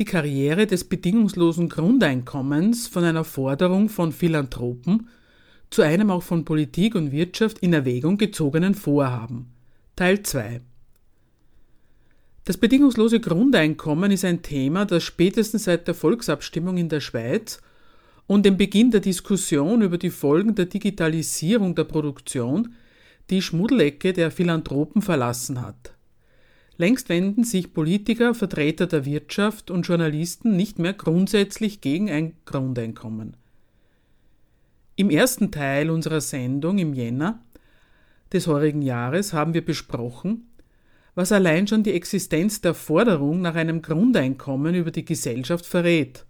die Karriere des bedingungslosen Grundeinkommens von einer Forderung von Philanthropen zu einem auch von Politik und Wirtschaft in Erwägung gezogenen Vorhaben. Teil 2 Das bedingungslose Grundeinkommen ist ein Thema, das spätestens seit der Volksabstimmung in der Schweiz und dem Beginn der Diskussion über die Folgen der Digitalisierung der Produktion die Schmuddelecke der Philanthropen verlassen hat. Längst wenden sich Politiker, Vertreter der Wirtschaft und Journalisten nicht mehr grundsätzlich gegen ein Grundeinkommen. Im ersten Teil unserer Sendung im Jänner des heurigen Jahres haben wir besprochen, was allein schon die Existenz der Forderung nach einem Grundeinkommen über die Gesellschaft verrät,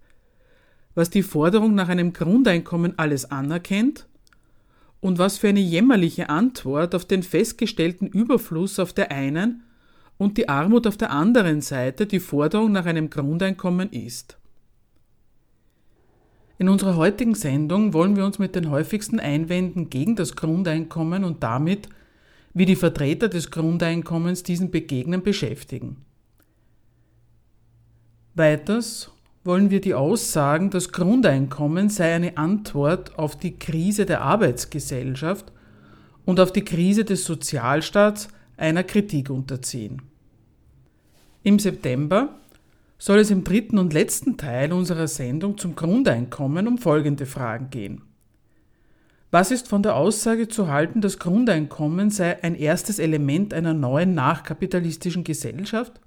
was die Forderung nach einem Grundeinkommen alles anerkennt und was für eine jämmerliche Antwort auf den festgestellten Überfluss auf der einen und die Armut auf der anderen Seite die Forderung nach einem Grundeinkommen ist. In unserer heutigen Sendung wollen wir uns mit den häufigsten Einwänden gegen das Grundeinkommen und damit, wie die Vertreter des Grundeinkommens diesen begegnen, beschäftigen. Weiters wollen wir die Aussagen, das Grundeinkommen sei eine Antwort auf die Krise der Arbeitsgesellschaft und auf die Krise des Sozialstaats einer Kritik unterziehen. Im September soll es im dritten und letzten Teil unserer Sendung zum Grundeinkommen um folgende Fragen gehen. Was ist von der Aussage zu halten, das Grundeinkommen sei ein erstes Element einer neuen nachkapitalistischen Gesellschaft?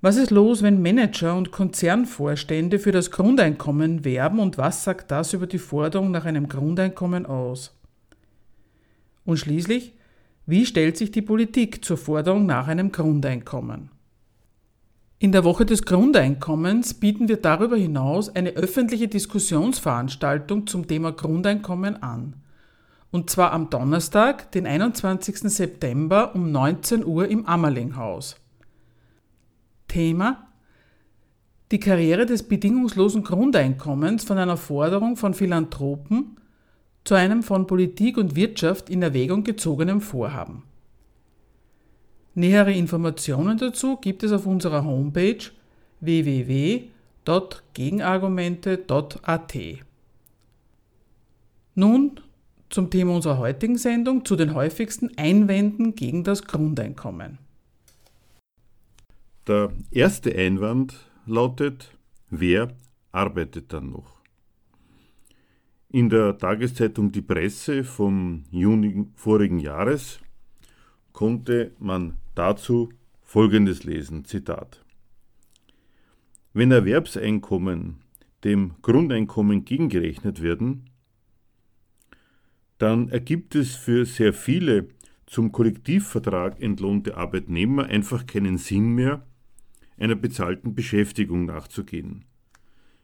Was ist los, wenn Manager und Konzernvorstände für das Grundeinkommen werben und was sagt das über die Forderung nach einem Grundeinkommen aus? Und schließlich, wie stellt sich die Politik zur Forderung nach einem Grundeinkommen? In der Woche des Grundeinkommens bieten wir darüber hinaus eine öffentliche Diskussionsveranstaltung zum Thema Grundeinkommen an. Und zwar am Donnerstag, den 21. September um 19 Uhr im Ammerlinghaus. Thema Die Karriere des bedingungslosen Grundeinkommens von einer Forderung von Philanthropen zu einem von Politik und Wirtschaft in Erwägung gezogenen Vorhaben. Nähere Informationen dazu gibt es auf unserer Homepage www.gegenargumente.at. Nun zum Thema unserer heutigen Sendung zu den häufigsten Einwänden gegen das Grundeinkommen. Der erste Einwand lautet, wer arbeitet dann noch? In der Tageszeitung Die Presse vom Juni vorigen Jahres konnte man dazu Folgendes lesen, Zitat. Wenn Erwerbseinkommen dem Grundeinkommen gegengerechnet werden, dann ergibt es für sehr viele zum Kollektivvertrag entlohnte Arbeitnehmer einfach keinen Sinn mehr, einer bezahlten Beschäftigung nachzugehen.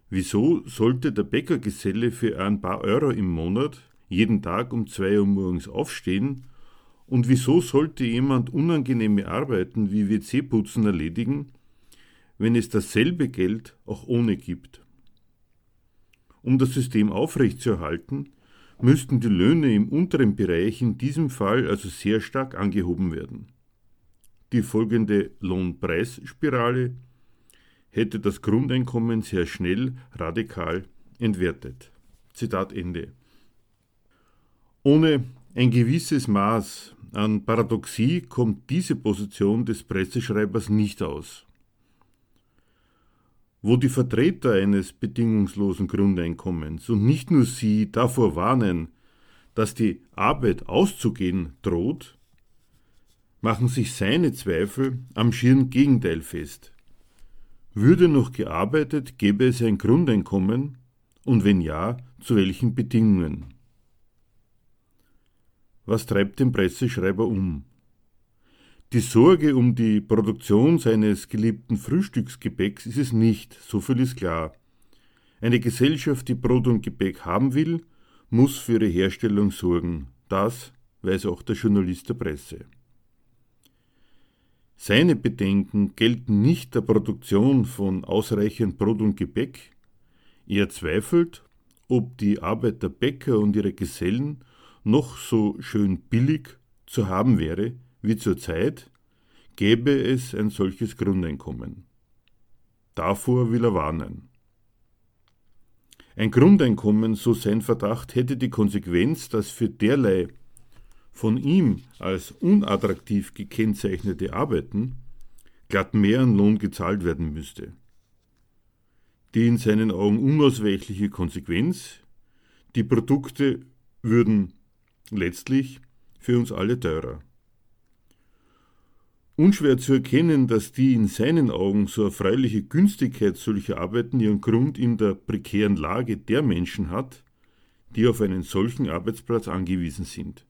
Wieso sollte der Bäckergeselle für ein paar Euro im Monat jeden Tag um zwei Uhr morgens aufstehen? Und wieso sollte jemand unangenehme Arbeiten wie WC-Putzen erledigen, wenn es dasselbe Geld auch ohne gibt? Um das System aufrechtzuerhalten, müssten die Löhne im unteren Bereich in diesem Fall also sehr stark angehoben werden. Die folgende Lohnpreisspirale hätte das Grundeinkommen sehr schnell radikal entwertet. Zitat Ende. Ohne ein gewisses Maß an Paradoxie kommt diese Position des Presseschreibers nicht aus. Wo die Vertreter eines bedingungslosen Grundeinkommens und nicht nur sie davor warnen, dass die Arbeit auszugehen droht, machen sich seine Zweifel am schieren Gegenteil fest. Würde noch gearbeitet, gäbe es ein Grundeinkommen und wenn ja, zu welchen Bedingungen? Was treibt den Presseschreiber um? Die Sorge um die Produktion seines geliebten Frühstücksgebäcks ist es nicht, so viel ist klar. Eine Gesellschaft, die Brot und Gebäck haben will, muss für ihre Herstellung sorgen. Das weiß auch der Journalist der Presse. Seine Bedenken gelten nicht der Produktion von ausreichend Brot und Gebäck. Er zweifelt, ob die Arbeit der Bäcker und ihrer Gesellen noch so schön billig zu haben wäre wie zur Zeit, gäbe es ein solches Grundeinkommen. Davor will er warnen. Ein Grundeinkommen, so sein Verdacht, hätte die Konsequenz, dass für derlei von ihm als unattraktiv gekennzeichnete Arbeiten glatt mehr an Lohn gezahlt werden müsste. Die in seinen Augen unausweichliche Konsequenz, die Produkte würden letztlich für uns alle teurer. Unschwer zu erkennen, dass die in seinen Augen so erfreuliche Günstigkeit solcher Arbeiten ihren Grund in der prekären Lage der Menschen hat, die auf einen solchen Arbeitsplatz angewiesen sind.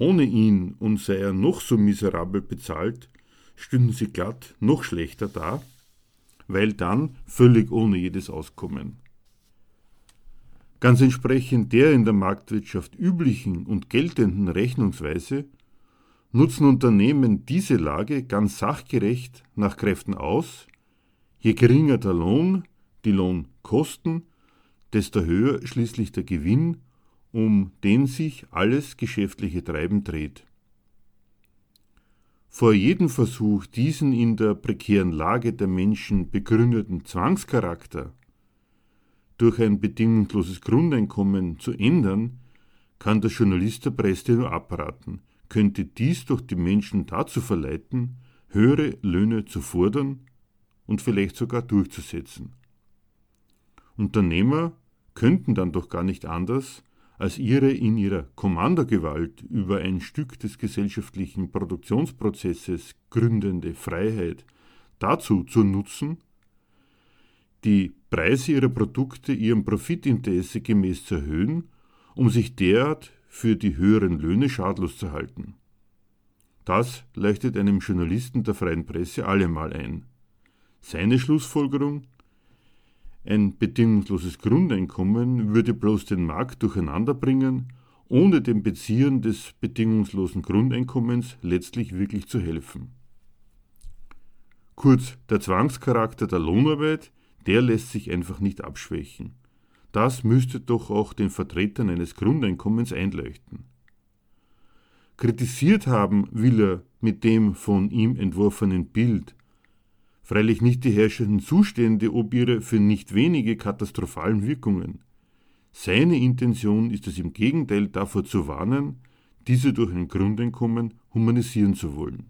Ohne ihn und sei er noch so miserabel bezahlt, stünden sie glatt noch schlechter da, weil dann völlig ohne jedes Auskommen. Ganz entsprechend der in der Marktwirtschaft üblichen und geltenden Rechnungsweise nutzen Unternehmen diese Lage ganz sachgerecht nach Kräften aus. Je geringer der Lohn, die Lohnkosten, desto höher schließlich der Gewinn, um den sich alles geschäftliche Treiben dreht. Vor jedem Versuch, diesen in der prekären Lage der Menschen begründeten Zwangscharakter durch ein bedingungsloses Grundeinkommen zu ändern, kann der Journalist der Presse nur abraten, könnte dies durch die Menschen dazu verleiten, höhere Löhne zu fordern und vielleicht sogar durchzusetzen. Unternehmer könnten dann doch gar nicht anders, als ihre in ihrer Kommandogewalt über ein Stück des gesellschaftlichen Produktionsprozesses gründende Freiheit dazu zu nutzen, die Preise ihrer Produkte ihrem Profitinteresse gemäß zu erhöhen, um sich derart für die höheren Löhne schadlos zu halten. Das leuchtet einem Journalisten der freien Presse allemal ein. Seine Schlussfolgerung ein bedingungsloses Grundeinkommen würde bloß den Markt durcheinanderbringen, ohne den Beziehern des bedingungslosen Grundeinkommens letztlich wirklich zu helfen. Kurz, der Zwangscharakter der Lohnarbeit, der lässt sich einfach nicht abschwächen. Das müsste doch auch den Vertretern eines Grundeinkommens einleuchten. Kritisiert haben will er mit dem von ihm entworfenen Bild freilich nicht die herrschenden Zustände ob ihre für nicht wenige katastrophalen Wirkungen. Seine Intention ist es im Gegenteil davor zu warnen, diese durch ein Grundeinkommen humanisieren zu wollen.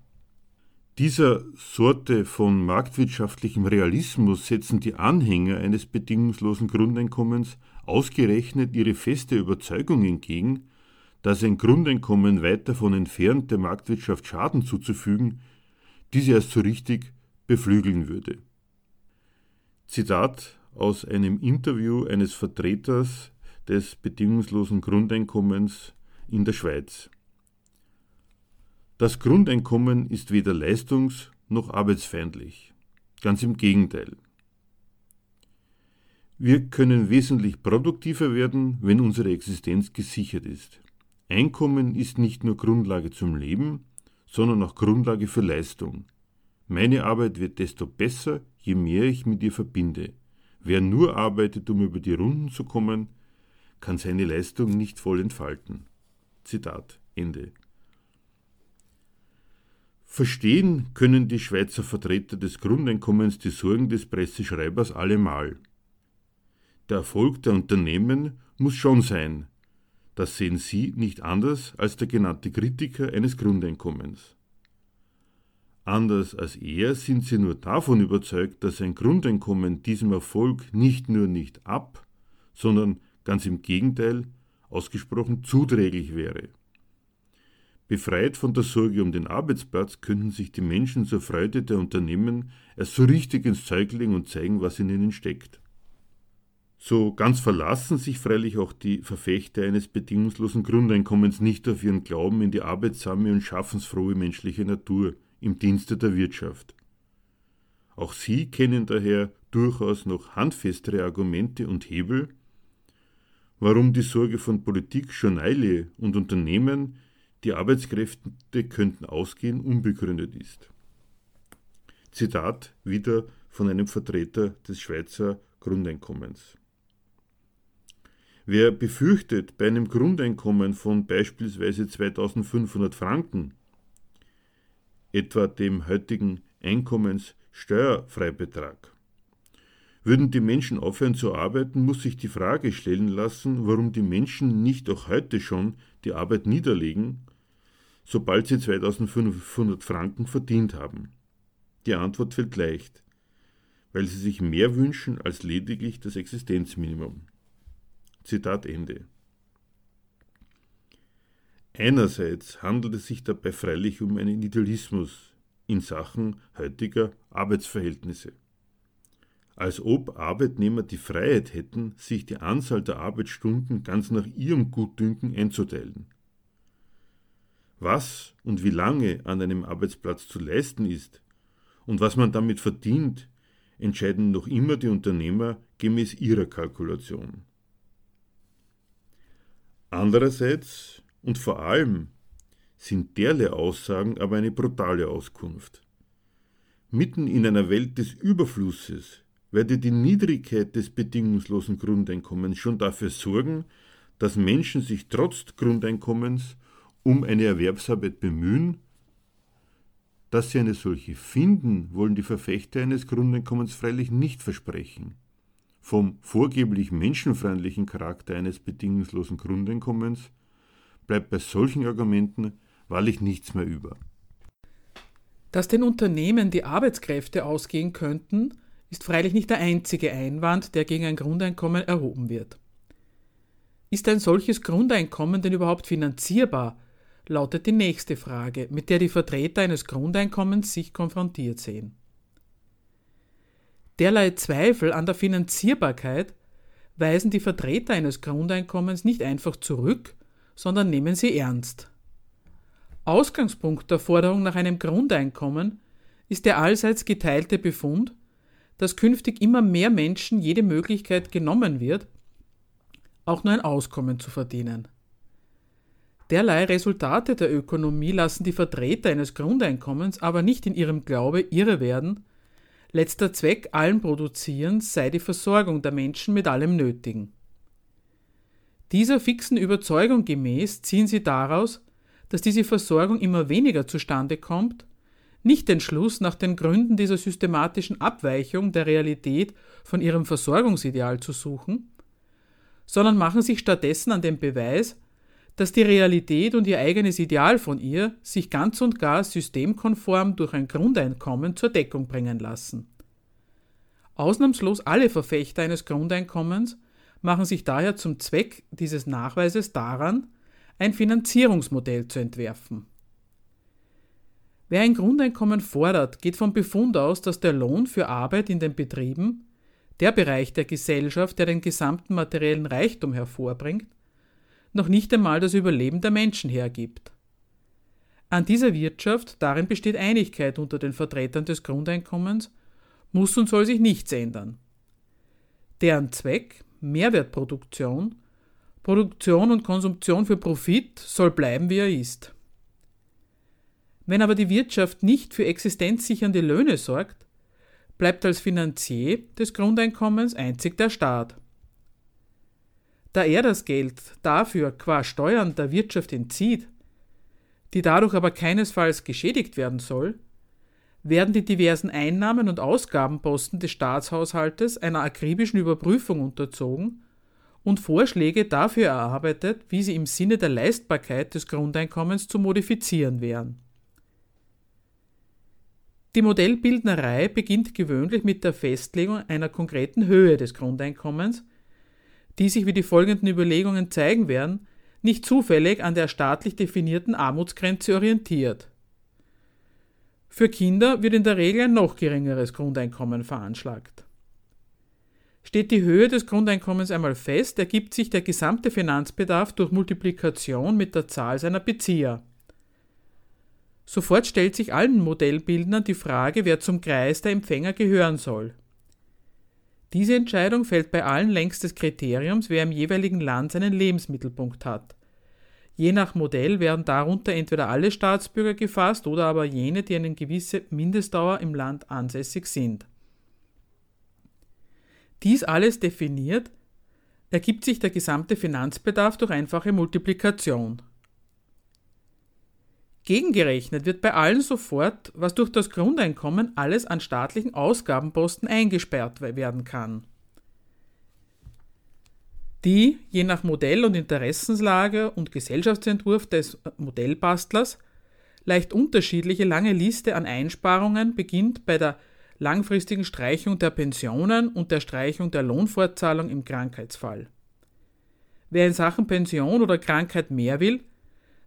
Dieser Sorte von marktwirtschaftlichem Realismus setzen die Anhänger eines bedingungslosen Grundeinkommens ausgerechnet ihre feste Überzeugung entgegen, dass ein Grundeinkommen weit davon entfernt, der Marktwirtschaft Schaden zuzufügen, diese erst so richtig beflügeln würde. Zitat aus einem Interview eines Vertreters des bedingungslosen Grundeinkommens in der Schweiz. Das Grundeinkommen ist weder leistungs- noch arbeitsfeindlich. Ganz im Gegenteil. Wir können wesentlich produktiver werden, wenn unsere Existenz gesichert ist. Einkommen ist nicht nur Grundlage zum Leben, sondern auch Grundlage für Leistung. Meine Arbeit wird desto besser, je mehr ich mit ihr verbinde. Wer nur arbeitet, um über die Runden zu kommen, kann seine Leistung nicht voll entfalten. Zitat Ende. Verstehen können die Schweizer Vertreter des Grundeinkommens die Sorgen des Presseschreibers allemal. Der Erfolg der Unternehmen muss schon sein. Das sehen Sie nicht anders als der genannte Kritiker eines Grundeinkommens. Anders als er sind sie nur davon überzeugt, dass ein Grundeinkommen diesem Erfolg nicht nur nicht ab, sondern ganz im Gegenteil ausgesprochen zuträglich wäre. Befreit von der Sorge um den Arbeitsplatz könnten sich die Menschen zur Freude der Unternehmen erst so richtig ins Zeug legen und zeigen, was in ihnen steckt. So ganz verlassen sich freilich auch die Verfechter eines bedingungslosen Grundeinkommens nicht auf ihren Glauben in die arbeitsame und schaffensfrohe menschliche Natur, im Dienste der Wirtschaft. Auch sie kennen daher durchaus noch handfestere Argumente und Hebel, warum die Sorge von Politik, Journalie und Unternehmen, die Arbeitskräfte könnten ausgehen, unbegründet ist. Zitat wieder von einem Vertreter des Schweizer Grundeinkommens. Wer befürchtet, bei einem Grundeinkommen von beispielsweise 2500 Franken, etwa dem heutigen Einkommenssteuerfreibetrag, würden die Menschen aufhören zu arbeiten, muss sich die Frage stellen lassen, warum die Menschen nicht auch heute schon die Arbeit niederlegen, sobald sie 2500 Franken verdient haben. Die Antwort fällt leicht, weil sie sich mehr wünschen als lediglich das Existenzminimum. Zitat Ende. Einerseits handelt es sich dabei freilich um einen Idealismus in Sachen heutiger Arbeitsverhältnisse als ob Arbeitnehmer die Freiheit hätten, sich die Anzahl der Arbeitsstunden ganz nach ihrem Gutdünken einzuteilen. Was und wie lange an einem Arbeitsplatz zu leisten ist und was man damit verdient, entscheiden noch immer die Unternehmer gemäß ihrer Kalkulation. Andererseits und vor allem sind derlei Aussagen aber eine brutale Auskunft. Mitten in einer Welt des Überflusses werde die Niedrigkeit des bedingungslosen Grundeinkommens schon dafür sorgen, dass Menschen sich trotz Grundeinkommens um eine Erwerbsarbeit bemühen, dass sie eine solche finden, wollen die Verfechter eines Grundeinkommens freilich nicht versprechen. Vom vorgeblich menschenfreundlichen Charakter eines bedingungslosen Grundeinkommens bleibt bei solchen Argumenten wahrlich nichts mehr über. Dass den Unternehmen die Arbeitskräfte ausgehen könnten, ist freilich nicht der einzige Einwand, der gegen ein Grundeinkommen erhoben wird. Ist ein solches Grundeinkommen denn überhaupt finanzierbar? lautet die nächste Frage, mit der die Vertreter eines Grundeinkommens sich konfrontiert sehen. Derlei Zweifel an der Finanzierbarkeit weisen die Vertreter eines Grundeinkommens nicht einfach zurück, sondern nehmen sie ernst. Ausgangspunkt der Forderung nach einem Grundeinkommen ist der allseits geteilte Befund, dass künftig immer mehr Menschen jede Möglichkeit genommen wird, auch nur ein Auskommen zu verdienen. Derlei Resultate der Ökonomie lassen die Vertreter eines Grundeinkommens aber nicht in ihrem Glaube irre werden, letzter Zweck allen Produzierens sei die Versorgung der Menschen mit allem Nötigen. Dieser fixen Überzeugung gemäß ziehen sie daraus, dass diese Versorgung immer weniger zustande kommt nicht den Schluss nach den Gründen dieser systematischen Abweichung der Realität von ihrem Versorgungsideal zu suchen, sondern machen sich stattdessen an den Beweis, dass die Realität und ihr eigenes Ideal von ihr sich ganz und gar systemkonform durch ein Grundeinkommen zur Deckung bringen lassen. Ausnahmslos alle Verfechter eines Grundeinkommens machen sich daher zum Zweck dieses Nachweises daran, ein Finanzierungsmodell zu entwerfen. Wer ein Grundeinkommen fordert, geht vom Befund aus, dass der Lohn für Arbeit in den Betrieben, der Bereich der Gesellschaft, der den gesamten materiellen Reichtum hervorbringt, noch nicht einmal das Überleben der Menschen hergibt. An dieser Wirtschaft, darin besteht Einigkeit unter den Vertretern des Grundeinkommens, muss und soll sich nichts ändern. Deren Zweck, Mehrwertproduktion, Produktion und Konsumption für Profit, soll bleiben, wie er ist. Wenn aber die Wirtschaft nicht für existenzsichernde Löhne sorgt, bleibt als Finanzier des Grundeinkommens einzig der Staat. Da er das Geld dafür qua Steuern der Wirtschaft entzieht, die dadurch aber keinesfalls geschädigt werden soll, werden die diversen Einnahmen und Ausgabenposten des Staatshaushaltes einer akribischen Überprüfung unterzogen und Vorschläge dafür erarbeitet, wie sie im Sinne der Leistbarkeit des Grundeinkommens zu modifizieren wären. Die Modellbildnerei beginnt gewöhnlich mit der Festlegung einer konkreten Höhe des Grundeinkommens, die sich, wie die folgenden Überlegungen zeigen werden, nicht zufällig an der staatlich definierten Armutsgrenze orientiert. Für Kinder wird in der Regel ein noch geringeres Grundeinkommen veranschlagt. Steht die Höhe des Grundeinkommens einmal fest, ergibt sich der gesamte Finanzbedarf durch Multiplikation mit der Zahl seiner Bezieher. Sofort stellt sich allen Modellbildnern die Frage, wer zum Kreis der Empfänger gehören soll. Diese Entscheidung fällt bei allen längs des Kriteriums, wer im jeweiligen Land seinen Lebensmittelpunkt hat. Je nach Modell werden darunter entweder alle Staatsbürger gefasst oder aber jene, die eine gewisse Mindestdauer im Land ansässig sind. Dies alles definiert, ergibt sich der gesamte Finanzbedarf durch einfache Multiplikation. Gegengerechnet wird bei allen sofort, was durch das Grundeinkommen alles an staatlichen Ausgabenposten eingesperrt werden kann. Die, je nach Modell und Interessenslage und Gesellschaftsentwurf des Modellbastlers, leicht unterschiedliche lange Liste an Einsparungen beginnt bei der langfristigen Streichung der Pensionen und der Streichung der Lohnfortzahlung im Krankheitsfall. Wer in Sachen Pension oder Krankheit mehr will,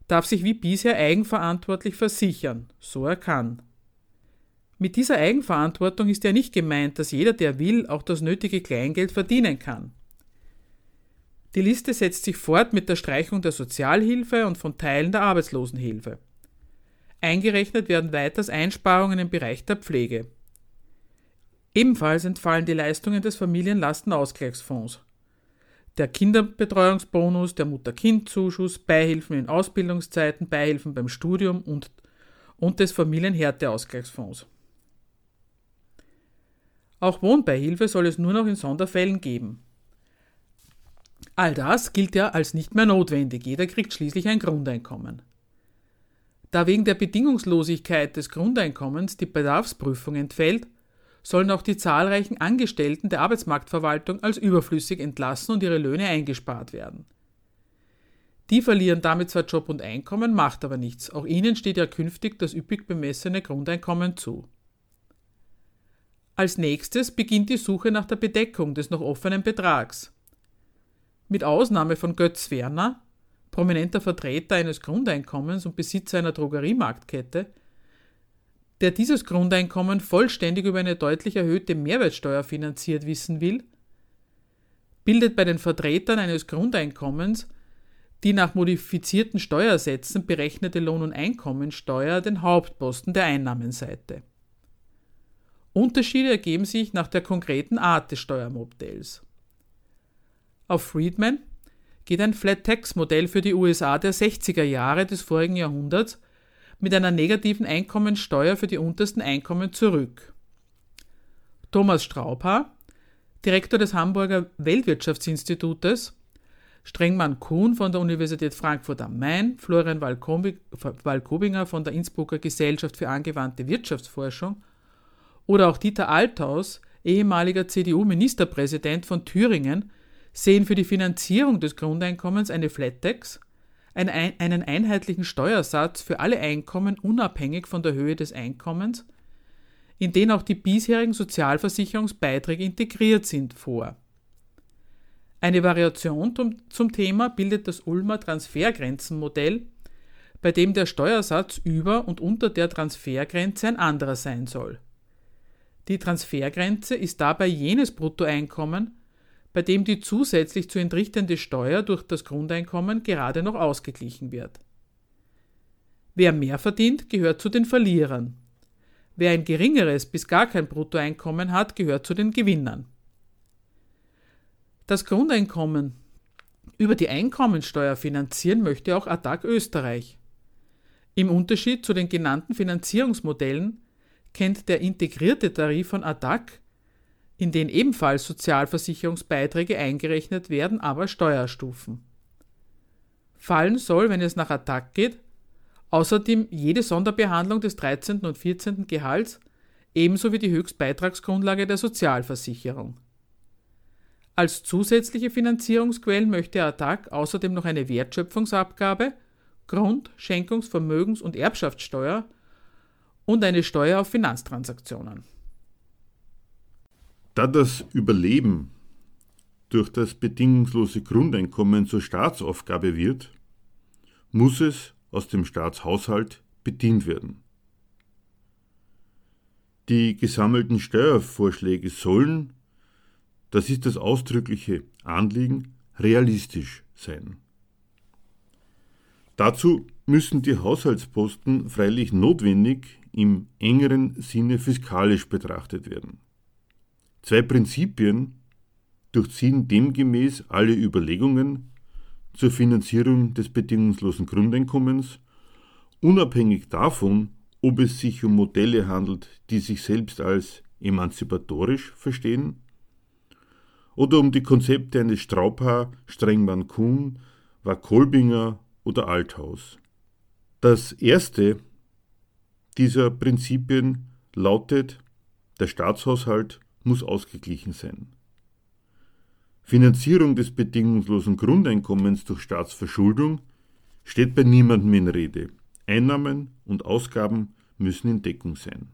darf sich wie bisher eigenverantwortlich versichern, so er kann. Mit dieser Eigenverantwortung ist ja nicht gemeint, dass jeder, der will, auch das nötige Kleingeld verdienen kann. Die Liste setzt sich fort mit der Streichung der Sozialhilfe und von Teilen der Arbeitslosenhilfe. Eingerechnet werden weiters Einsparungen im Bereich der Pflege. Ebenfalls entfallen die Leistungen des Familienlastenausgleichsfonds. Der Kinderbetreuungsbonus, der Mutter-Kind-Zuschuss, Beihilfen in Ausbildungszeiten, Beihilfen beim Studium und, und des Familienhärteausgleichsfonds. Auch Wohnbeihilfe soll es nur noch in Sonderfällen geben. All das gilt ja als nicht mehr notwendig, jeder kriegt schließlich ein Grundeinkommen. Da wegen der Bedingungslosigkeit des Grundeinkommens die Bedarfsprüfung entfällt, sollen auch die zahlreichen Angestellten der Arbeitsmarktverwaltung als überflüssig entlassen und ihre Löhne eingespart werden. Die verlieren damit zwar Job und Einkommen, macht aber nichts. Auch ihnen steht ja künftig das üppig bemessene Grundeinkommen zu. Als nächstes beginnt die Suche nach der Bedeckung des noch offenen Betrags. Mit Ausnahme von Götz Werner, prominenter Vertreter eines Grundeinkommens und Besitzer einer Drogeriemarktkette, der dieses Grundeinkommen vollständig über eine deutlich erhöhte Mehrwertsteuer finanziert wissen will, bildet bei den Vertretern eines Grundeinkommens die nach modifizierten Steuersätzen berechnete Lohn- und Einkommensteuer den Hauptposten der Einnahmenseite. Unterschiede ergeben sich nach der konkreten Art des Steuermodells. Auf Friedman geht ein Flat-Tax-Modell für die USA der 60er Jahre des vorigen Jahrhunderts mit einer negativen Einkommensteuer für die untersten Einkommen zurück. Thomas Straubhaar, Direktor des Hamburger Weltwirtschaftsinstitutes, Strengmann Kuhn von der Universität Frankfurt am Main, Florian Walkobinger von der Innsbrucker Gesellschaft für angewandte Wirtschaftsforschung oder auch Dieter Althaus, ehemaliger CDU-Ministerpräsident von Thüringen, sehen für die Finanzierung des Grundeinkommens eine Flat Tax einen einheitlichen Steuersatz für alle Einkommen unabhängig von der Höhe des Einkommens, in den auch die bisherigen Sozialversicherungsbeiträge integriert sind, vor. Eine Variation zum Thema bildet das Ulmer Transfergrenzenmodell, bei dem der Steuersatz über und unter der Transfergrenze ein anderer sein soll. Die Transfergrenze ist dabei jenes Bruttoeinkommen, bei dem die zusätzlich zu entrichtende Steuer durch das Grundeinkommen gerade noch ausgeglichen wird. Wer mehr verdient, gehört zu den Verlierern. Wer ein geringeres bis gar kein Bruttoeinkommen hat, gehört zu den Gewinnern. Das Grundeinkommen über die Einkommensteuer finanzieren möchte auch ATTAC Österreich. Im Unterschied zu den genannten Finanzierungsmodellen kennt der integrierte Tarif von ATTAC in den ebenfalls Sozialversicherungsbeiträge eingerechnet werden, aber Steuerstufen. Fallen soll, wenn es nach Attac geht, außerdem jede Sonderbehandlung des 13. und 14. Gehalts ebenso wie die Höchstbeitragsgrundlage der Sozialversicherung. Als zusätzliche Finanzierungsquellen möchte Attac außerdem noch eine Wertschöpfungsabgabe, Grund-, Schenkungs-, Vermögens- und Erbschaftssteuer und eine Steuer auf Finanztransaktionen. Da das Überleben durch das bedingungslose Grundeinkommen zur Staatsaufgabe wird, muss es aus dem Staatshaushalt bedient werden. Die gesammelten Steuervorschläge sollen, das ist das ausdrückliche Anliegen, realistisch sein. Dazu müssen die Haushaltsposten freilich notwendig im engeren Sinne fiskalisch betrachtet werden. Zwei Prinzipien durchziehen demgemäß alle Überlegungen zur Finanzierung des bedingungslosen Grundeinkommens, unabhängig davon, ob es sich um Modelle handelt, die sich selbst als emanzipatorisch verstehen, oder um die Konzepte eines Straubhaar, Strengmann-Kuhn, Wakolbinger oder Althaus. Das erste dieser Prinzipien lautet, der Staatshaushalt muss ausgeglichen sein. Finanzierung des bedingungslosen Grundeinkommens durch Staatsverschuldung steht bei niemandem in Rede. Einnahmen und Ausgaben müssen in Deckung sein.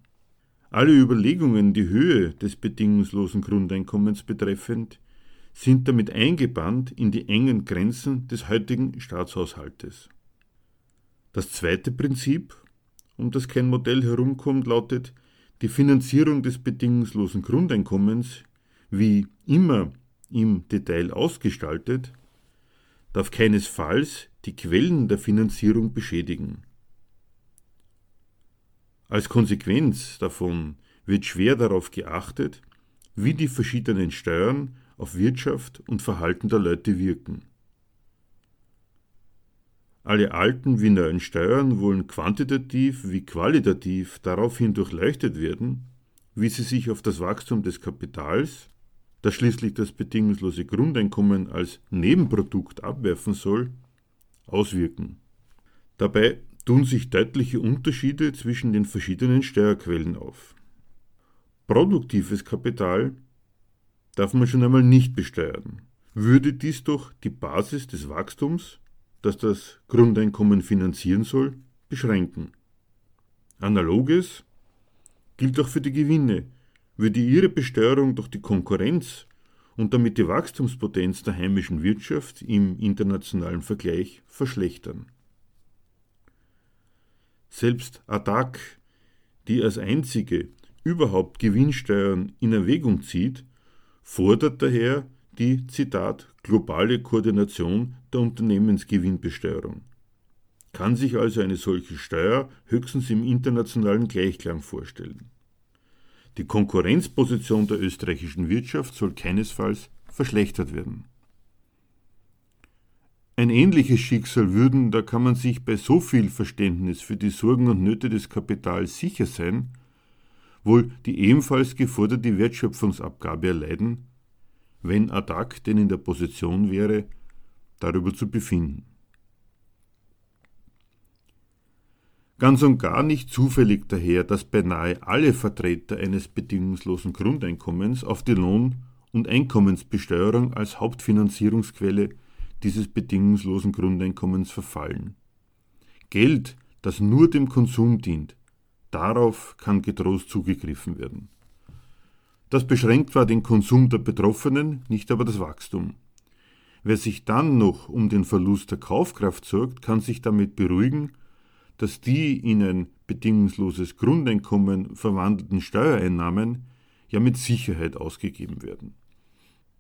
Alle Überlegungen, die Höhe des bedingungslosen Grundeinkommens betreffend, sind damit eingebannt in die engen Grenzen des heutigen Staatshaushaltes. Das zweite Prinzip, um das kein Modell herumkommt, lautet, die Finanzierung des bedingungslosen Grundeinkommens, wie immer im Detail ausgestaltet, darf keinesfalls die Quellen der Finanzierung beschädigen. Als Konsequenz davon wird schwer darauf geachtet, wie die verschiedenen Steuern auf Wirtschaft und Verhalten der Leute wirken. Alle alten wie neuen Steuern wollen quantitativ wie qualitativ daraufhin durchleuchtet werden, wie sie sich auf das Wachstum des Kapitals, das schließlich das bedingungslose Grundeinkommen als Nebenprodukt abwerfen soll, auswirken. Dabei tun sich deutliche Unterschiede zwischen den verschiedenen Steuerquellen auf. Produktives Kapital darf man schon einmal nicht besteuern. Würde dies doch die Basis des Wachstums, das das Grundeinkommen finanzieren soll, beschränken. Analoges gilt auch für die Gewinne. Würde ihre Besteuerung durch die Konkurrenz und damit die Wachstumspotenz der heimischen Wirtschaft im internationalen Vergleich verschlechtern. Selbst ADAC, die als einzige überhaupt Gewinnsteuern in Erwägung zieht, fordert daher die Zitat globale Koordination der Unternehmensgewinnbesteuerung. Kann sich also eine solche Steuer höchstens im internationalen Gleichklang vorstellen. Die Konkurrenzposition der österreichischen Wirtschaft soll keinesfalls verschlechtert werden. Ein ähnliches Schicksal würden, da kann man sich bei so viel Verständnis für die Sorgen und Nöte des Kapitals sicher sein, wohl die ebenfalls geforderte Wertschöpfungsabgabe erleiden, wenn ADAC denn in der Position wäre, darüber zu befinden. Ganz und gar nicht zufällig daher, dass beinahe alle Vertreter eines bedingungslosen Grundeinkommens auf die Lohn- und Einkommensbesteuerung als Hauptfinanzierungsquelle dieses bedingungslosen Grundeinkommens verfallen. Geld, das nur dem Konsum dient, darauf kann getrost zugegriffen werden. Das beschränkt zwar den Konsum der Betroffenen, nicht aber das Wachstum. Wer sich dann noch um den Verlust der Kaufkraft sorgt, kann sich damit beruhigen, dass die in ein bedingungsloses Grundeinkommen verwandelten Steuereinnahmen ja mit Sicherheit ausgegeben werden.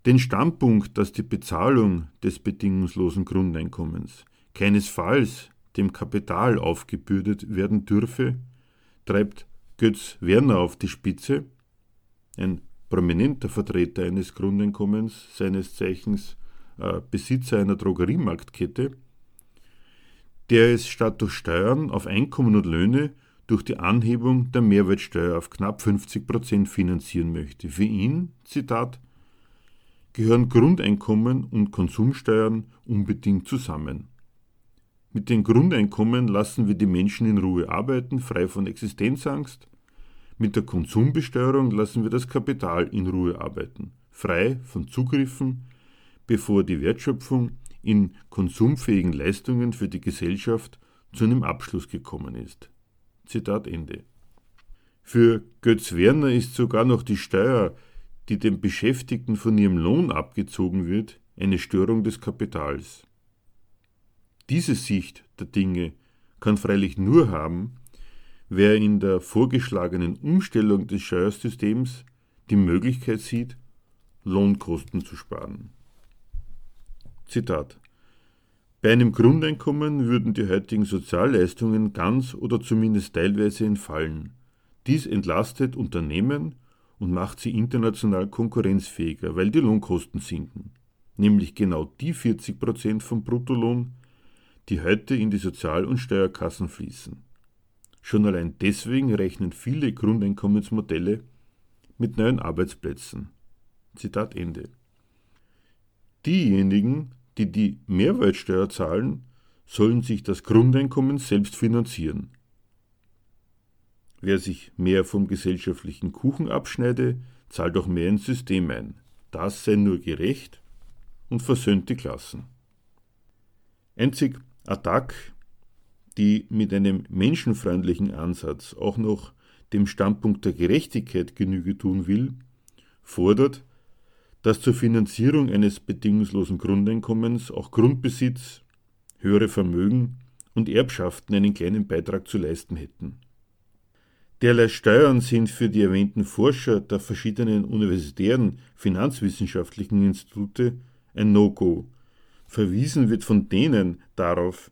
Den Standpunkt, dass die Bezahlung des bedingungslosen Grundeinkommens keinesfalls dem Kapital aufgebürdet werden dürfe, treibt Götz Werner auf die Spitze, ein prominenter Vertreter eines Grundeinkommens, seines Zeichens äh, Besitzer einer Drogeriemarktkette, der es statt durch Steuern auf Einkommen und Löhne durch die Anhebung der Mehrwertsteuer auf knapp 50 Prozent finanzieren möchte. Für ihn, Zitat, gehören Grundeinkommen und Konsumsteuern unbedingt zusammen. Mit den Grundeinkommen lassen wir die Menschen in Ruhe arbeiten, frei von Existenzangst. Mit der Konsumbesteuerung lassen wir das Kapital in Ruhe arbeiten, frei von Zugriffen, bevor die Wertschöpfung in konsumfähigen Leistungen für die Gesellschaft zu einem Abschluss gekommen ist. Zitat Ende. Für Götz Werner ist sogar noch die Steuer die den Beschäftigten von ihrem Lohn abgezogen wird, eine Störung des Kapitals. Diese Sicht der Dinge kann freilich nur haben, wer in der vorgeschlagenen Umstellung des Steuersystems die Möglichkeit sieht, Lohnkosten zu sparen. Zitat Bei einem Grundeinkommen würden die heutigen Sozialleistungen ganz oder zumindest teilweise entfallen. Dies entlastet Unternehmen und macht sie international konkurrenzfähiger, weil die Lohnkosten sinken, nämlich genau die 40 Prozent vom Bruttolohn, die heute in die Sozial- und Steuerkassen fließen. Schon allein deswegen rechnen viele Grundeinkommensmodelle mit neuen Arbeitsplätzen. Zitat Ende. Diejenigen, die die Mehrwertsteuer zahlen, sollen sich das Grundeinkommen selbst finanzieren. Wer sich mehr vom gesellschaftlichen Kuchen abschneide, zahlt auch mehr ins System ein. Das sei nur gerecht und versöhnt die Klassen. Einzig Attac, die mit einem menschenfreundlichen Ansatz auch noch dem Standpunkt der Gerechtigkeit Genüge tun will, fordert, dass zur Finanzierung eines bedingungslosen Grundeinkommens auch Grundbesitz, höhere Vermögen und Erbschaften einen kleinen Beitrag zu leisten hätten. Derlei Steuern sind für die erwähnten Forscher der verschiedenen universitären finanzwissenschaftlichen Institute ein No-Go. Verwiesen wird von denen darauf,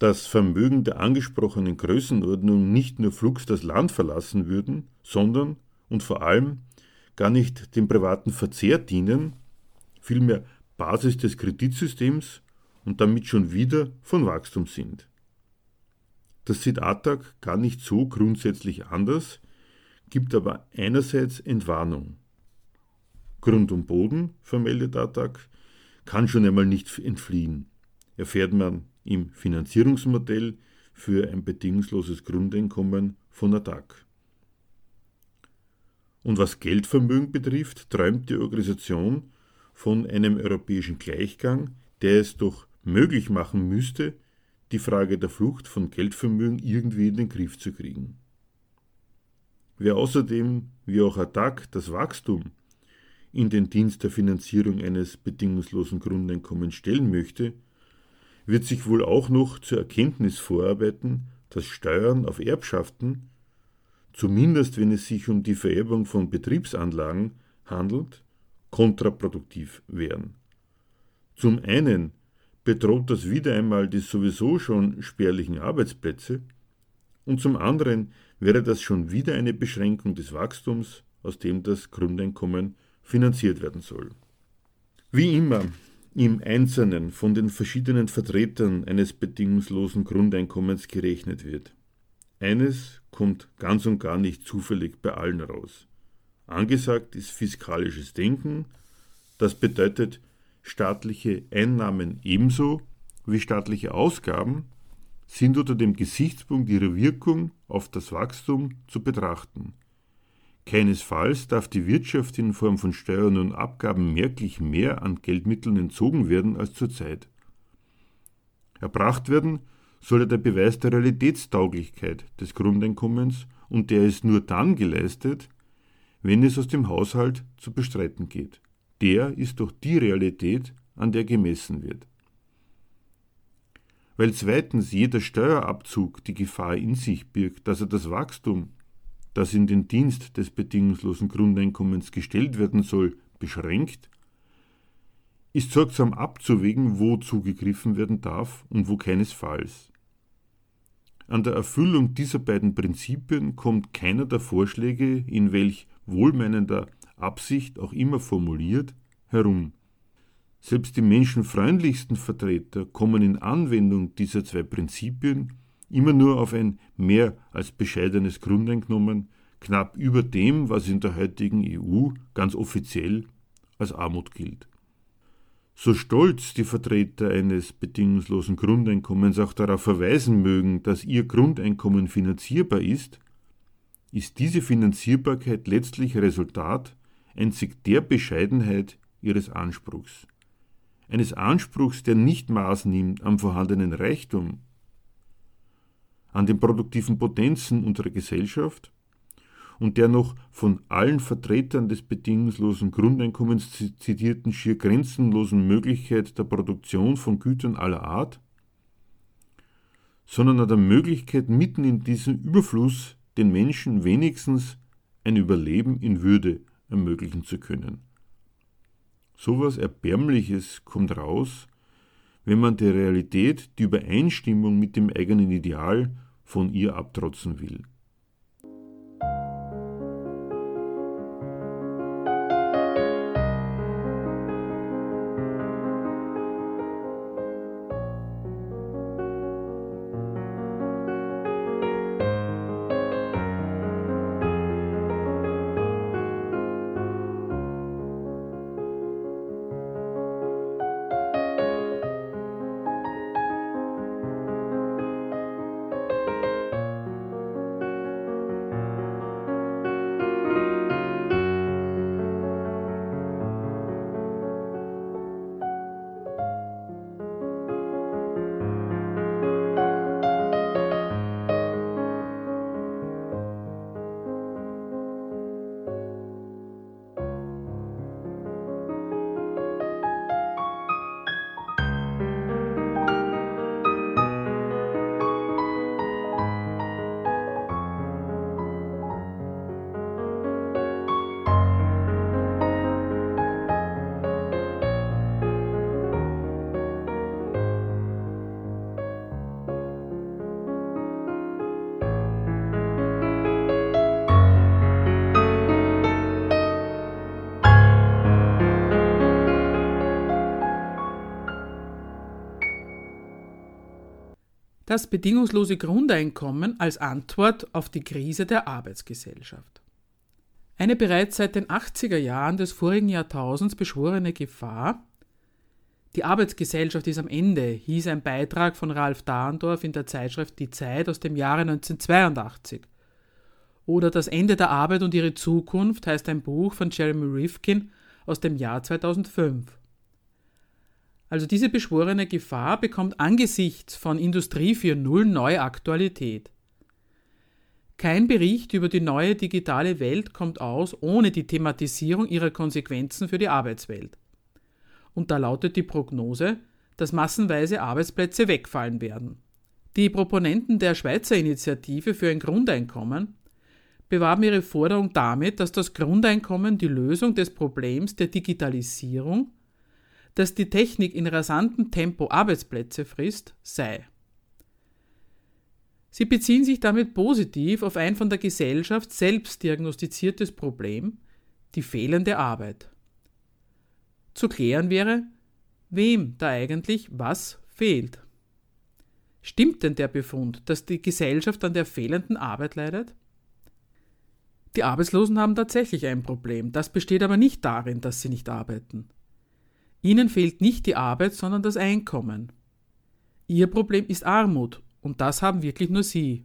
dass Vermögen der angesprochenen Größenordnung nicht nur flugs das Land verlassen würden, sondern und vor allem gar nicht dem privaten Verzehr dienen, vielmehr Basis des Kreditsystems und damit schon wieder von Wachstum sind. Das sieht ATTAC gar nicht so grundsätzlich anders, gibt aber einerseits Entwarnung. Grund und Boden, vermeldet ATTAC, kann schon einmal nicht entfliehen. Erfährt man im Finanzierungsmodell für ein bedingungsloses Grundeinkommen von ATTAC. Und was Geldvermögen betrifft, träumt die Organisation von einem europäischen Gleichgang, der es doch möglich machen müsste, die Frage der Flucht von Geldvermögen irgendwie in den Griff zu kriegen. Wer außerdem, wie auch Attac, das Wachstum in den Dienst der Finanzierung eines bedingungslosen Grundeinkommens stellen möchte, wird sich wohl auch noch zur Erkenntnis vorarbeiten, dass Steuern auf Erbschaften, zumindest wenn es sich um die Vererbung von Betriebsanlagen handelt, kontraproduktiv wären. Zum einen bedroht das wieder einmal die sowieso schon spärlichen Arbeitsplätze und zum anderen wäre das schon wieder eine Beschränkung des Wachstums, aus dem das Grundeinkommen finanziert werden soll. Wie immer im Einzelnen von den verschiedenen Vertretern eines bedingungslosen Grundeinkommens gerechnet wird. Eines kommt ganz und gar nicht zufällig bei allen raus. Angesagt ist fiskalisches Denken, das bedeutet staatliche Einnahmen ebenso wie staatliche Ausgaben sind unter dem Gesichtspunkt ihrer Wirkung auf das Wachstum zu betrachten. Keinesfalls darf die Wirtschaft in Form von Steuern und Abgaben merklich mehr an Geldmitteln entzogen werden als zurzeit. Erbracht werden soll der Beweis der Realitätstauglichkeit des Grundeinkommens und der ist nur dann geleistet, wenn es aus dem Haushalt zu bestreiten geht der ist doch die Realität, an der gemessen wird. Weil zweitens jeder Steuerabzug die Gefahr in sich birgt, dass er das Wachstum, das in den Dienst des bedingungslosen Grundeinkommens gestellt werden soll, beschränkt, ist sorgsam abzuwägen, wo zugegriffen werden darf und wo keinesfalls. An der Erfüllung dieser beiden Prinzipien kommt keiner der Vorschläge, in welch wohlmeinender Absicht auch immer formuliert, herum. Selbst die menschenfreundlichsten Vertreter kommen in Anwendung dieser zwei Prinzipien immer nur auf ein mehr als bescheidenes Grundeinkommen, knapp über dem, was in der heutigen EU ganz offiziell als Armut gilt. So stolz die Vertreter eines bedingungslosen Grundeinkommens auch darauf verweisen mögen, dass ihr Grundeinkommen finanzierbar ist, ist diese Finanzierbarkeit letztlich Resultat einzig der Bescheidenheit ihres Anspruchs. Eines Anspruchs, der nicht Maß nimmt am vorhandenen Reichtum, an den produktiven Potenzen unserer Gesellschaft und der noch von allen Vertretern des bedingungslosen Grundeinkommens zitierten schier grenzenlosen Möglichkeit der Produktion von Gütern aller Art, sondern an der Möglichkeit, mitten in diesem Überfluss den Menschen wenigstens ein Überleben in Würde ermöglichen zu können. Sowas Erbärmliches kommt raus, wenn man der Realität die Übereinstimmung mit dem eigenen Ideal von ihr abtrotzen will. Das bedingungslose Grundeinkommen als Antwort auf die Krise der Arbeitsgesellschaft. Eine bereits seit den 80er Jahren des vorigen Jahrtausends beschworene Gefahr, die Arbeitsgesellschaft ist am Ende, hieß ein Beitrag von Ralf Dahrendorf in der Zeitschrift Die Zeit aus dem Jahre 1982. Oder Das Ende der Arbeit und ihre Zukunft heißt ein Buch von Jeremy Rifkin aus dem Jahr 2005. Also diese beschworene Gefahr bekommt angesichts von Industrie 4.0 neue Aktualität. Kein Bericht über die neue digitale Welt kommt aus ohne die Thematisierung ihrer Konsequenzen für die Arbeitswelt. Und da lautet die Prognose, dass massenweise Arbeitsplätze wegfallen werden. Die Proponenten der Schweizer Initiative für ein Grundeinkommen bewarben ihre Forderung damit, dass das Grundeinkommen die Lösung des Problems der Digitalisierung, dass die Technik in rasantem Tempo Arbeitsplätze frisst, sei. Sie beziehen sich damit positiv auf ein von der Gesellschaft selbst diagnostiziertes Problem, die fehlende Arbeit. Zu klären wäre, wem da eigentlich was fehlt. Stimmt denn der Befund, dass die Gesellschaft an der fehlenden Arbeit leidet? Die Arbeitslosen haben tatsächlich ein Problem, das besteht aber nicht darin, dass sie nicht arbeiten. Ihnen fehlt nicht die Arbeit, sondern das Einkommen. Ihr Problem ist Armut, und das haben wirklich nur Sie.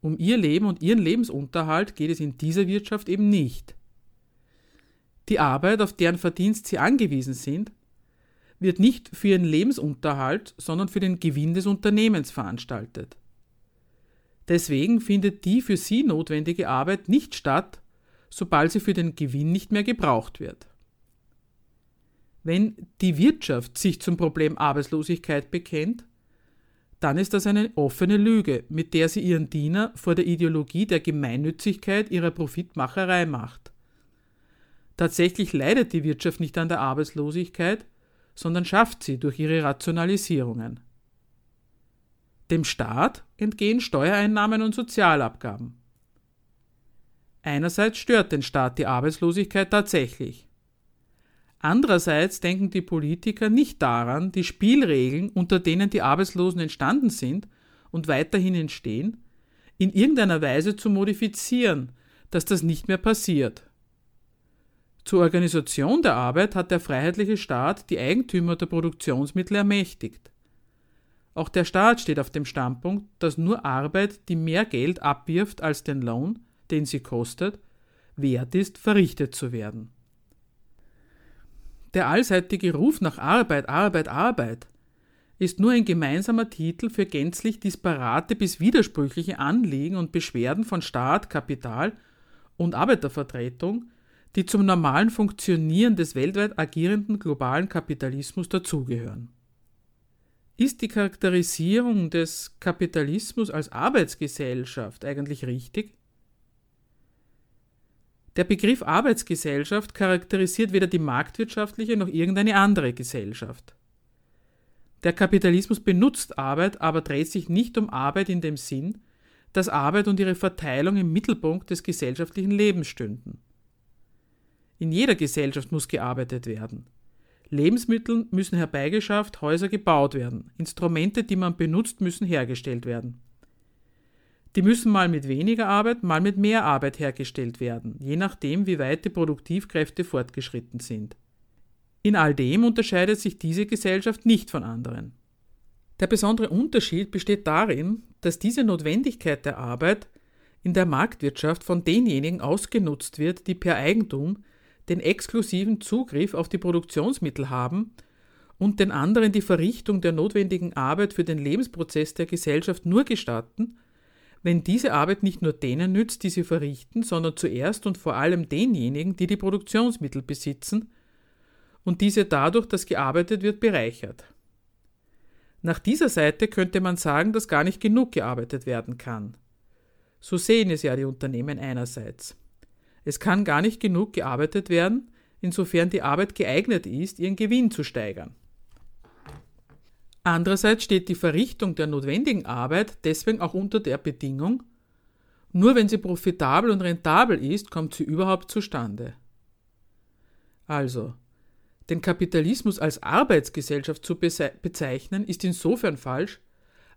Um Ihr Leben und Ihren Lebensunterhalt geht es in dieser Wirtschaft eben nicht. Die Arbeit, auf deren Verdienst Sie angewiesen sind, wird nicht für Ihren Lebensunterhalt, sondern für den Gewinn des Unternehmens veranstaltet. Deswegen findet die für Sie notwendige Arbeit nicht statt, sobald sie für den Gewinn nicht mehr gebraucht wird. Wenn die Wirtschaft sich zum Problem Arbeitslosigkeit bekennt, dann ist das eine offene Lüge, mit der sie ihren Diener vor der Ideologie der Gemeinnützigkeit ihrer Profitmacherei macht. Tatsächlich leidet die Wirtschaft nicht an der Arbeitslosigkeit, sondern schafft sie durch ihre Rationalisierungen. Dem Staat entgehen Steuereinnahmen und Sozialabgaben. Einerseits stört den Staat die Arbeitslosigkeit tatsächlich. Andererseits denken die Politiker nicht daran, die Spielregeln, unter denen die Arbeitslosen entstanden sind und weiterhin entstehen, in irgendeiner Weise zu modifizieren, dass das nicht mehr passiert. Zur Organisation der Arbeit hat der freiheitliche Staat die Eigentümer der Produktionsmittel ermächtigt. Auch der Staat steht auf dem Standpunkt, dass nur Arbeit, die mehr Geld abwirft als den Lohn, den sie kostet, wert ist, verrichtet zu werden. Der allseitige Ruf nach Arbeit, Arbeit, Arbeit ist nur ein gemeinsamer Titel für gänzlich disparate bis widersprüchliche Anliegen und Beschwerden von Staat, Kapital und Arbeitervertretung, die zum normalen Funktionieren des weltweit agierenden globalen Kapitalismus dazugehören. Ist die Charakterisierung des Kapitalismus als Arbeitsgesellschaft eigentlich richtig? Der Begriff Arbeitsgesellschaft charakterisiert weder die marktwirtschaftliche noch irgendeine andere Gesellschaft. Der Kapitalismus benutzt Arbeit, aber dreht sich nicht um Arbeit in dem Sinn, dass Arbeit und ihre Verteilung im Mittelpunkt des gesellschaftlichen Lebens stünden. In jeder Gesellschaft muss gearbeitet werden. Lebensmittel müssen herbeigeschafft, Häuser gebaut werden. Instrumente, die man benutzt, müssen hergestellt werden. Die müssen mal mit weniger Arbeit, mal mit mehr Arbeit hergestellt werden, je nachdem, wie weit die Produktivkräfte fortgeschritten sind. In all dem unterscheidet sich diese Gesellschaft nicht von anderen. Der besondere Unterschied besteht darin, dass diese Notwendigkeit der Arbeit in der Marktwirtschaft von denjenigen ausgenutzt wird, die per Eigentum den exklusiven Zugriff auf die Produktionsmittel haben und den anderen die Verrichtung der notwendigen Arbeit für den Lebensprozess der Gesellschaft nur gestatten, wenn diese Arbeit nicht nur denen nützt, die sie verrichten, sondern zuerst und vor allem denjenigen, die die Produktionsmittel besitzen und diese dadurch, dass gearbeitet wird, bereichert. Nach dieser Seite könnte man sagen, dass gar nicht genug gearbeitet werden kann. So sehen es ja die Unternehmen einerseits. Es kann gar nicht genug gearbeitet werden, insofern die Arbeit geeignet ist, ihren Gewinn zu steigern. Andererseits steht die Verrichtung der notwendigen Arbeit deswegen auch unter der Bedingung, nur wenn sie profitabel und rentabel ist, kommt sie überhaupt zustande. Also, den Kapitalismus als Arbeitsgesellschaft zu bezeichnen, ist insofern falsch,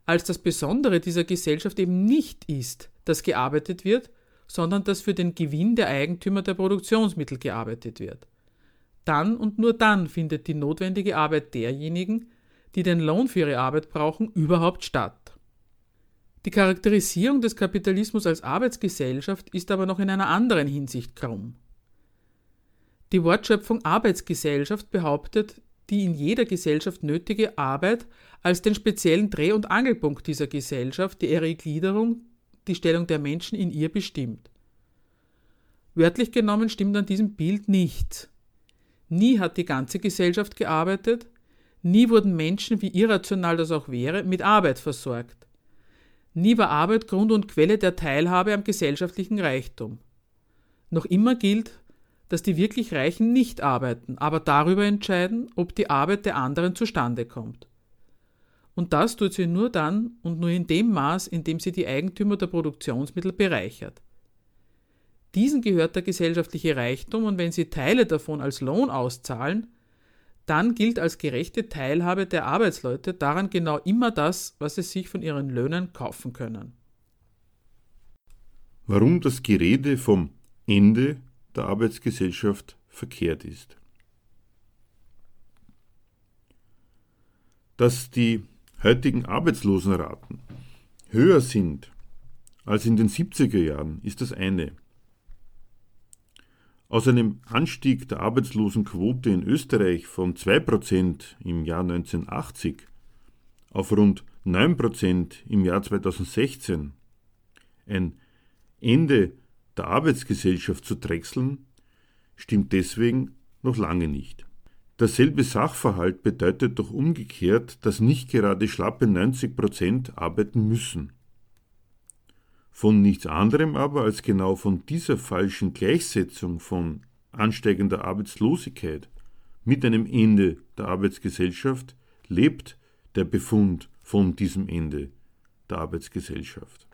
als das Besondere dieser Gesellschaft eben nicht ist, dass gearbeitet wird, sondern dass für den Gewinn der Eigentümer der Produktionsmittel gearbeitet wird. Dann und nur dann findet die notwendige Arbeit derjenigen, die den Lohn für ihre Arbeit brauchen, überhaupt statt. Die Charakterisierung des Kapitalismus als Arbeitsgesellschaft ist aber noch in einer anderen Hinsicht krumm. Die Wortschöpfung Arbeitsgesellschaft behauptet, die in jeder Gesellschaft nötige Arbeit als den speziellen Dreh- und Angelpunkt dieser Gesellschaft, die ihre Gliederung, die Stellung der Menschen in ihr bestimmt. Wörtlich genommen stimmt an diesem Bild nichts. Nie hat die ganze Gesellschaft gearbeitet, nie wurden Menschen, wie irrational das auch wäre, mit Arbeit versorgt. Nie war Arbeit Grund und Quelle der Teilhabe am gesellschaftlichen Reichtum. Noch immer gilt, dass die wirklich Reichen nicht arbeiten, aber darüber entscheiden, ob die Arbeit der anderen zustande kommt. Und das tut sie nur dann und nur in dem Maß, in dem sie die Eigentümer der Produktionsmittel bereichert. Diesen gehört der gesellschaftliche Reichtum und wenn sie Teile davon als Lohn auszahlen, dann gilt als gerechte Teilhabe der Arbeitsleute daran genau immer das, was sie sich von ihren Löhnen kaufen können. Warum das Gerede vom Ende der Arbeitsgesellschaft verkehrt ist. Dass die heutigen Arbeitslosenraten höher sind als in den 70er Jahren, ist das eine. Aus einem Anstieg der Arbeitslosenquote in Österreich von 2% im Jahr 1980 auf rund 9% im Jahr 2016, ein Ende der Arbeitsgesellschaft zu drechseln, stimmt deswegen noch lange nicht. Derselbe Sachverhalt bedeutet doch umgekehrt, dass nicht gerade schlappe 90 Prozent arbeiten müssen. Von nichts anderem aber als genau von dieser falschen Gleichsetzung von ansteigender Arbeitslosigkeit mit einem Ende der Arbeitsgesellschaft lebt der Befund von diesem Ende der Arbeitsgesellschaft.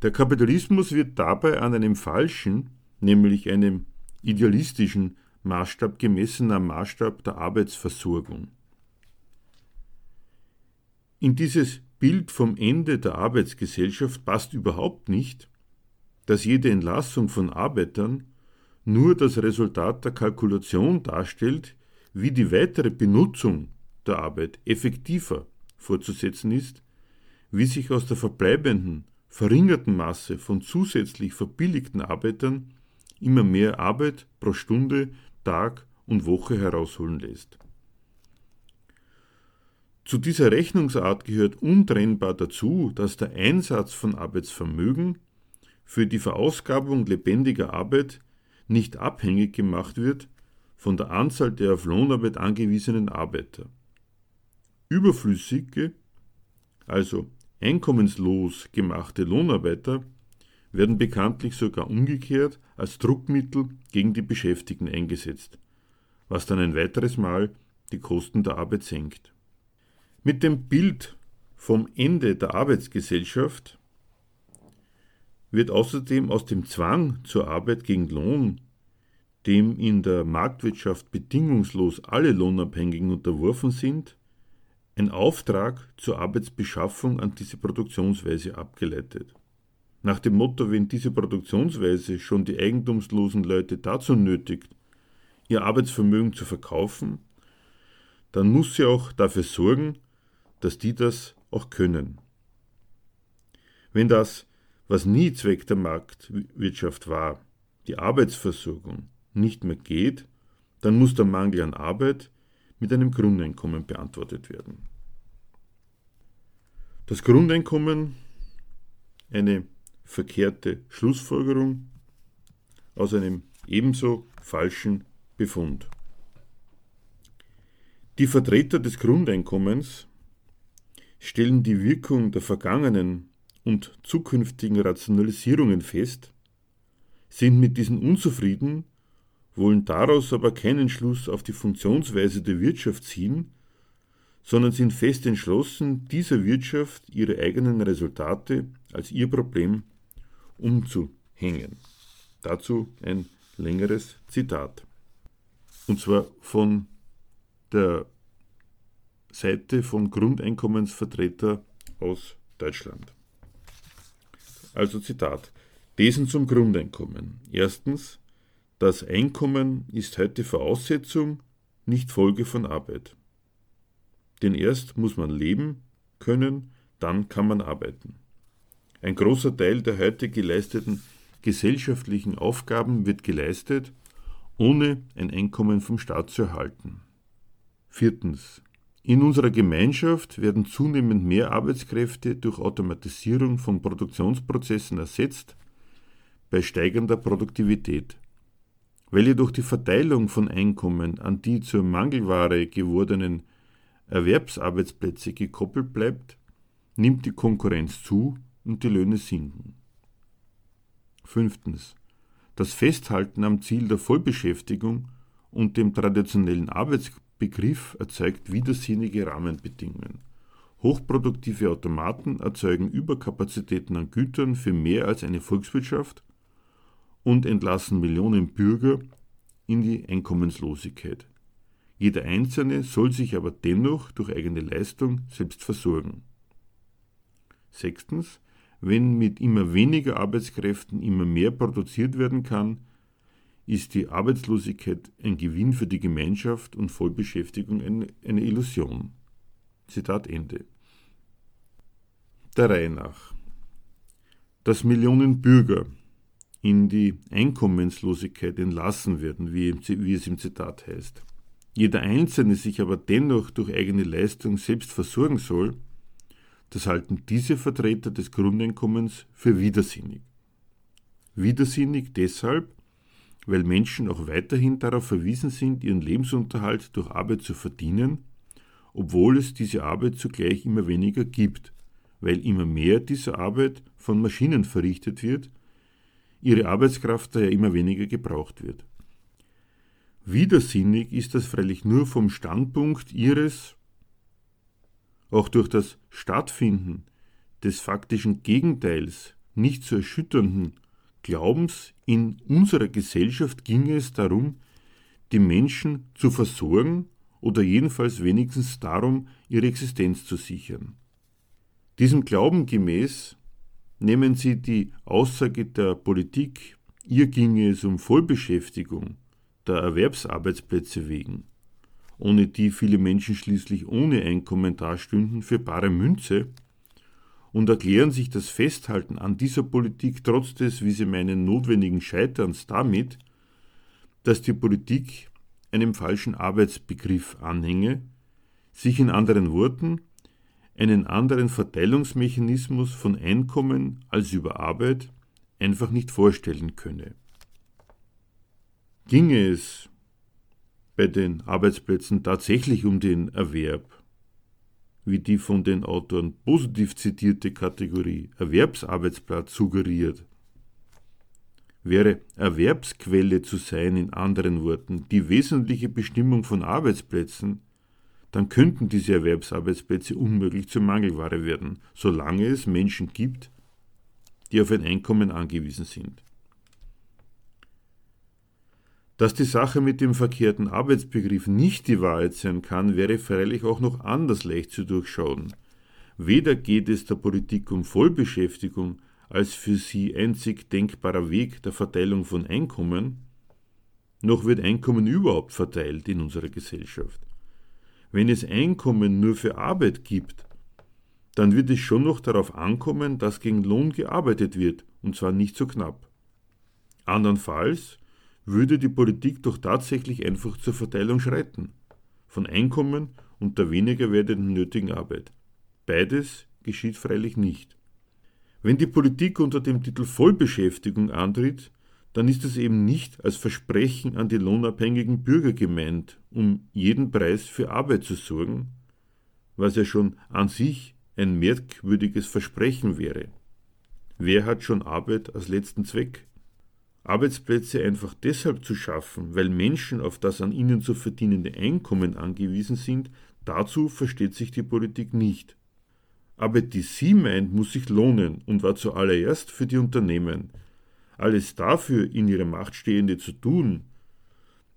Der Kapitalismus wird dabei an einem falschen, nämlich einem idealistischen Maßstab gemessen am Maßstab der Arbeitsversorgung. In dieses Bild vom Ende der Arbeitsgesellschaft passt überhaupt nicht, dass jede Entlassung von Arbeitern nur das Resultat der Kalkulation darstellt, wie die weitere Benutzung der Arbeit effektiver fortzusetzen ist, wie sich aus der verbleibenden verringerten Masse von zusätzlich verbilligten Arbeitern immer mehr Arbeit pro Stunde, Tag und Woche herausholen lässt. Zu dieser Rechnungsart gehört untrennbar dazu, dass der Einsatz von Arbeitsvermögen für die Verausgabung lebendiger Arbeit nicht abhängig gemacht wird von der Anzahl der auf Lohnarbeit angewiesenen Arbeiter. Überflüssige, also einkommenslos gemachte Lohnarbeiter werden bekanntlich sogar umgekehrt als Druckmittel gegen die Beschäftigten eingesetzt, was dann ein weiteres Mal die Kosten der Arbeit senkt. Mit dem Bild vom Ende der Arbeitsgesellschaft wird außerdem aus dem Zwang zur Arbeit gegen Lohn, dem in der Marktwirtschaft bedingungslos alle Lohnabhängigen unterworfen sind, ein Auftrag zur Arbeitsbeschaffung an diese Produktionsweise abgeleitet. Nach dem Motto, wenn diese Produktionsweise schon die eigentumslosen Leute dazu nötigt, ihr Arbeitsvermögen zu verkaufen, dann muss sie auch dafür sorgen, dass die das auch können. Wenn das, was nie Zweck der Marktwirtschaft war, die Arbeitsversorgung, nicht mehr geht, dann muss der Mangel an Arbeit mit einem Grundeinkommen beantwortet werden. Das Grundeinkommen, eine verkehrte Schlussfolgerung aus einem ebenso falschen Befund. Die Vertreter des Grundeinkommens stellen die Wirkung der vergangenen und zukünftigen Rationalisierungen fest, sind mit diesen unzufrieden wollen daraus aber keinen Schluss auf die Funktionsweise der Wirtschaft ziehen, sondern sind fest entschlossen, dieser Wirtschaft ihre eigenen Resultate als ihr Problem umzuhängen. Dazu ein längeres Zitat. Und zwar von der Seite von Grundeinkommensvertreter aus Deutschland. Also Zitat. Thesen zum Grundeinkommen. Erstens, das Einkommen ist heute Voraussetzung, nicht Folge von Arbeit. Denn erst muss man leben können, dann kann man arbeiten. Ein großer Teil der heute geleisteten gesellschaftlichen Aufgaben wird geleistet, ohne ein Einkommen vom Staat zu erhalten. Viertens. In unserer Gemeinschaft werden zunehmend mehr Arbeitskräfte durch Automatisierung von Produktionsprozessen ersetzt, bei steigender Produktivität. Weil jedoch die Verteilung von Einkommen an die zur Mangelware gewordenen Erwerbsarbeitsplätze gekoppelt bleibt, nimmt die Konkurrenz zu und die Löhne sinken. Fünftens. Das Festhalten am Ziel der Vollbeschäftigung und dem traditionellen Arbeitsbegriff erzeugt widersinnige Rahmenbedingungen. Hochproduktive Automaten erzeugen Überkapazitäten an Gütern für mehr als eine Volkswirtschaft und entlassen Millionen Bürger in die Einkommenslosigkeit. Jeder Einzelne soll sich aber dennoch durch eigene Leistung selbst versorgen. Sechstens, wenn mit immer weniger Arbeitskräften immer mehr produziert werden kann, ist die Arbeitslosigkeit ein Gewinn für die Gemeinschaft und Vollbeschäftigung eine, Illusion. Zitat Ende. Der Reihe nach. Dass Millionen Bürger in die Einkommenslosigkeit entlassen werden, wie, wie es im Zitat heißt, jeder Einzelne sich aber dennoch durch eigene Leistung selbst versorgen soll, das halten diese Vertreter des Grundeinkommens für widersinnig. Widersinnig deshalb, weil Menschen auch weiterhin darauf verwiesen sind, ihren Lebensunterhalt durch Arbeit zu verdienen, obwohl es diese Arbeit zugleich immer weniger gibt, weil immer mehr dieser Arbeit von Maschinen verrichtet wird, ihre Arbeitskraft daher immer weniger gebraucht wird. Widersinnig ist das freilich nur vom Standpunkt ihres auch durch das Stattfinden des faktischen Gegenteils nicht zu erschütternden Glaubens in unserer Gesellschaft ginge es darum, die Menschen zu versorgen oder jedenfalls wenigstens darum, ihre Existenz zu sichern. Diesem Glauben gemäß nehmen Sie die Aussage der Politik, ihr ginge es um Vollbeschäftigung der Erwerbsarbeitsplätze wegen ohne die viele Menschen schließlich ohne Einkommen dastünden, für bare Münze und erklären sich das Festhalten an dieser Politik trotz des, wie sie meinen, notwendigen Scheiterns damit, dass die Politik einem falschen Arbeitsbegriff anhänge, sich in anderen Worten einen anderen Verteilungsmechanismus von Einkommen als über Arbeit einfach nicht vorstellen könne. Ginge es bei den Arbeitsplätzen tatsächlich um den Erwerb, wie die von den Autoren positiv zitierte Kategorie Erwerbsarbeitsplatz suggeriert, wäre Erwerbsquelle zu sein, in anderen Worten, die wesentliche Bestimmung von Arbeitsplätzen, dann könnten diese Erwerbsarbeitsplätze unmöglich zur Mangelware werden, solange es Menschen gibt, die auf ein Einkommen angewiesen sind. Dass die Sache mit dem verkehrten Arbeitsbegriff nicht die Wahrheit sein kann, wäre freilich auch noch anders leicht zu durchschauen. Weder geht es der Politik um Vollbeschäftigung als für sie einzig denkbarer Weg der Verteilung von Einkommen, noch wird Einkommen überhaupt verteilt in unserer Gesellschaft. Wenn es Einkommen nur für Arbeit gibt, dann wird es schon noch darauf ankommen, dass gegen Lohn gearbeitet wird, und zwar nicht so knapp. Andernfalls würde die Politik doch tatsächlich einfach zur Verteilung schreiten. Von Einkommen und der weniger werdenden nötigen Arbeit. Beides geschieht freilich nicht. Wenn die Politik unter dem Titel Vollbeschäftigung antritt, dann ist es eben nicht als Versprechen an die lohnabhängigen Bürger gemeint, um jeden Preis für Arbeit zu sorgen, was ja schon an sich ein merkwürdiges Versprechen wäre. Wer hat schon Arbeit als letzten Zweck? Arbeitsplätze einfach deshalb zu schaffen, weil Menschen auf das an ihnen zu verdienende Einkommen angewiesen sind, dazu versteht sich die Politik nicht. Arbeit, die sie meint, muss sich lohnen und war zuallererst für die Unternehmen. Alles dafür in ihrer Macht Stehende zu tun,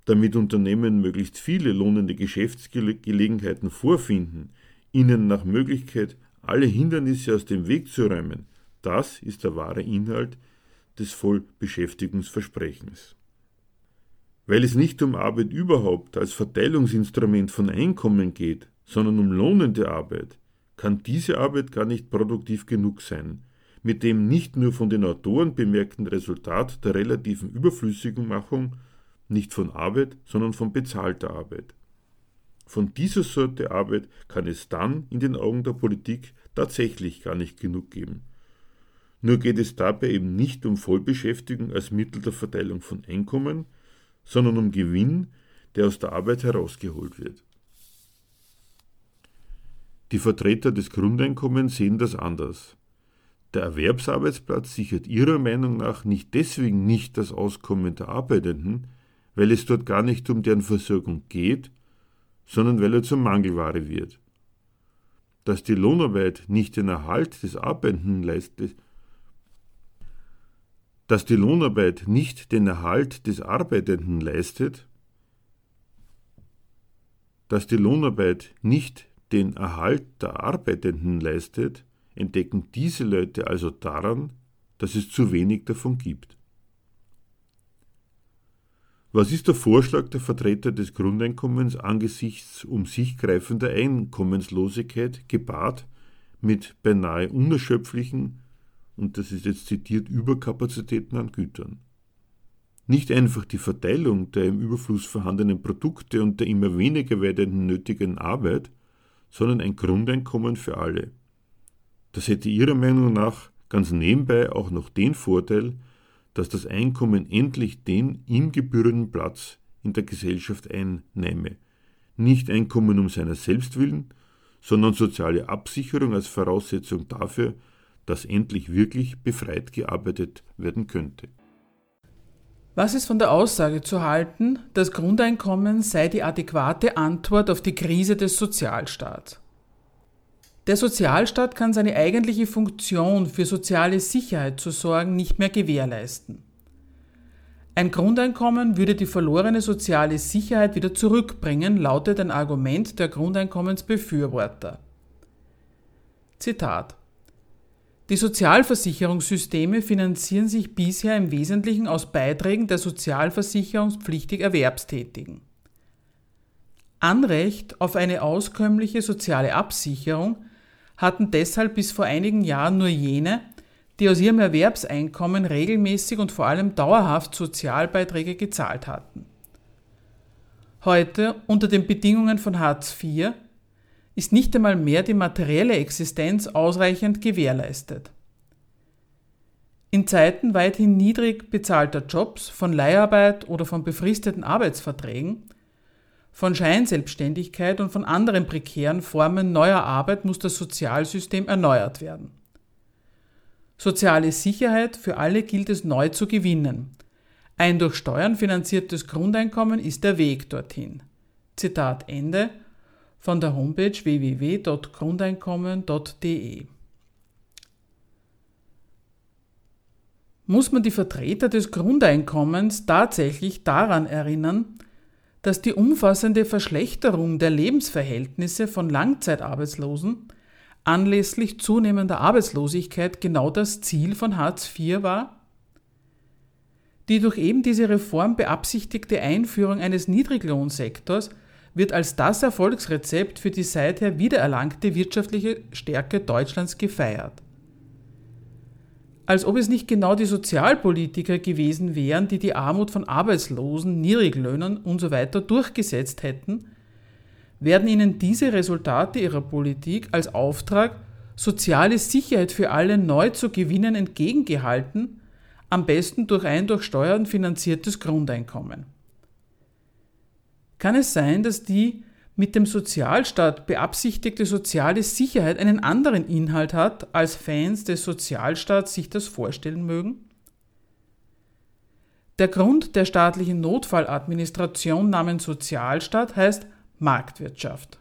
damit Unternehmen möglichst viele lohnende Geschäftsgelegenheiten vorfinden, ihnen nach Möglichkeit alle Hindernisse aus dem Weg zu räumen, das ist der wahre Inhalt des Vollbeschäftigungsversprechens. Weil es nicht um Arbeit überhaupt als Verteilungsinstrument von Einkommen geht, sondern um lohnende Arbeit, kann diese Arbeit gar nicht produktiv genug sein, mit dem nicht nur von den Autoren bemerkten Resultat der relativen Überflüssigenmachung, nicht von Arbeit, sondern von bezahlter Arbeit. Von dieser Sorte Arbeit kann es dann in den Augen der Politik tatsächlich gar nicht genug geben. Nur geht es dabei eben nicht um Vollbeschäftigung als Mittel der Verteilung von Einkommen, sondern um Gewinn, der aus der Arbeit herausgeholt wird. Die Vertreter des Grundeinkommens sehen das anders. Der Erwerbsarbeitsplatz sichert ihrer Meinung nach nicht deswegen nicht das Auskommen der Arbeitenden, weil es dort gar nicht um deren Versorgung geht, sondern weil er zur Mangelware wird. Dass die Lohnarbeit nicht den Erhalt des Arbeitenden leistet, dass die Lohnarbeit nicht den Erhalt des Arbeitenden leistet, dass die Lohnarbeit nicht den Erhalt der Arbeitenden leistet, entdecken diese Leute also daran, dass es zu wenig davon gibt. Was ist der Vorschlag der Vertreter des Grundeinkommens angesichts um sich greifender Einkommenslosigkeit gepaart mit beinahe unerschöpflichen und das ist jetzt zitiert, Überkapazitäten an Gütern. Nicht einfach die Verteilung der im Überfluss vorhandenen Produkte und der immer weniger werdenden nötigen Arbeit, sondern ein Grundeinkommen für alle. Das hätte Ihrer Meinung nach ganz nebenbei auch noch den Vorteil, dass das Einkommen endlich den ihm gebührenden Platz in der Gesellschaft einnehme. Nicht Einkommen um seiner selbst willen, sondern soziale Absicherung als Voraussetzung dafür, dass endlich wirklich befreit gearbeitet werden könnte. Was ist von der Aussage zu halten, das Grundeinkommen sei die adäquate Antwort auf die Krise des Sozialstaats? Der Sozialstaat kann seine eigentliche Funktion für soziale Sicherheit zu sorgen nicht mehr gewährleisten. Ein Grundeinkommen würde die verlorene soziale Sicherheit wieder zurückbringen, lautet ein Argument der Grundeinkommensbefürworter. Zitat die Sozialversicherungssysteme finanzieren sich bisher im Wesentlichen aus Beiträgen der sozialversicherungspflichtig Erwerbstätigen. Anrecht auf eine auskömmliche soziale Absicherung hatten deshalb bis vor einigen Jahren nur jene, die aus ihrem Erwerbseinkommen regelmäßig und vor allem dauerhaft Sozialbeiträge gezahlt hatten. Heute, unter den Bedingungen von Hartz IV, ist nicht einmal mehr die materielle Existenz ausreichend gewährleistet. In Zeiten weithin niedrig bezahlter Jobs, von Leiharbeit oder von befristeten Arbeitsverträgen, von Scheinselbstständigkeit und von anderen prekären Formen neuer Arbeit muss das Sozialsystem erneuert werden. Soziale Sicherheit für alle gilt es neu zu gewinnen. Ein durch Steuern finanziertes Grundeinkommen ist der Weg dorthin. Zitat Ende von der Homepage www.grundeinkommen.de. Muss man die Vertreter des Grundeinkommens tatsächlich daran erinnern, dass die umfassende Verschlechterung der Lebensverhältnisse von Langzeitarbeitslosen anlässlich zunehmender Arbeitslosigkeit genau das Ziel von Hartz IV war? Die durch eben diese Reform beabsichtigte Einführung eines Niedriglohnsektors wird als das Erfolgsrezept für die seither wiedererlangte wirtschaftliche Stärke Deutschlands gefeiert. Als ob es nicht genau die Sozialpolitiker gewesen wären, die die Armut von Arbeitslosen, Niedriglöhnern usw. So durchgesetzt hätten, werden ihnen diese Resultate ihrer Politik als Auftrag, soziale Sicherheit für alle neu zu gewinnen, entgegengehalten, am besten durch ein durch Steuern finanziertes Grundeinkommen. Kann es sein, dass die mit dem Sozialstaat beabsichtigte soziale Sicherheit einen anderen Inhalt hat, als Fans des Sozialstaats sich das vorstellen mögen? Der Grund der staatlichen Notfalladministration namens Sozialstaat heißt Marktwirtschaft.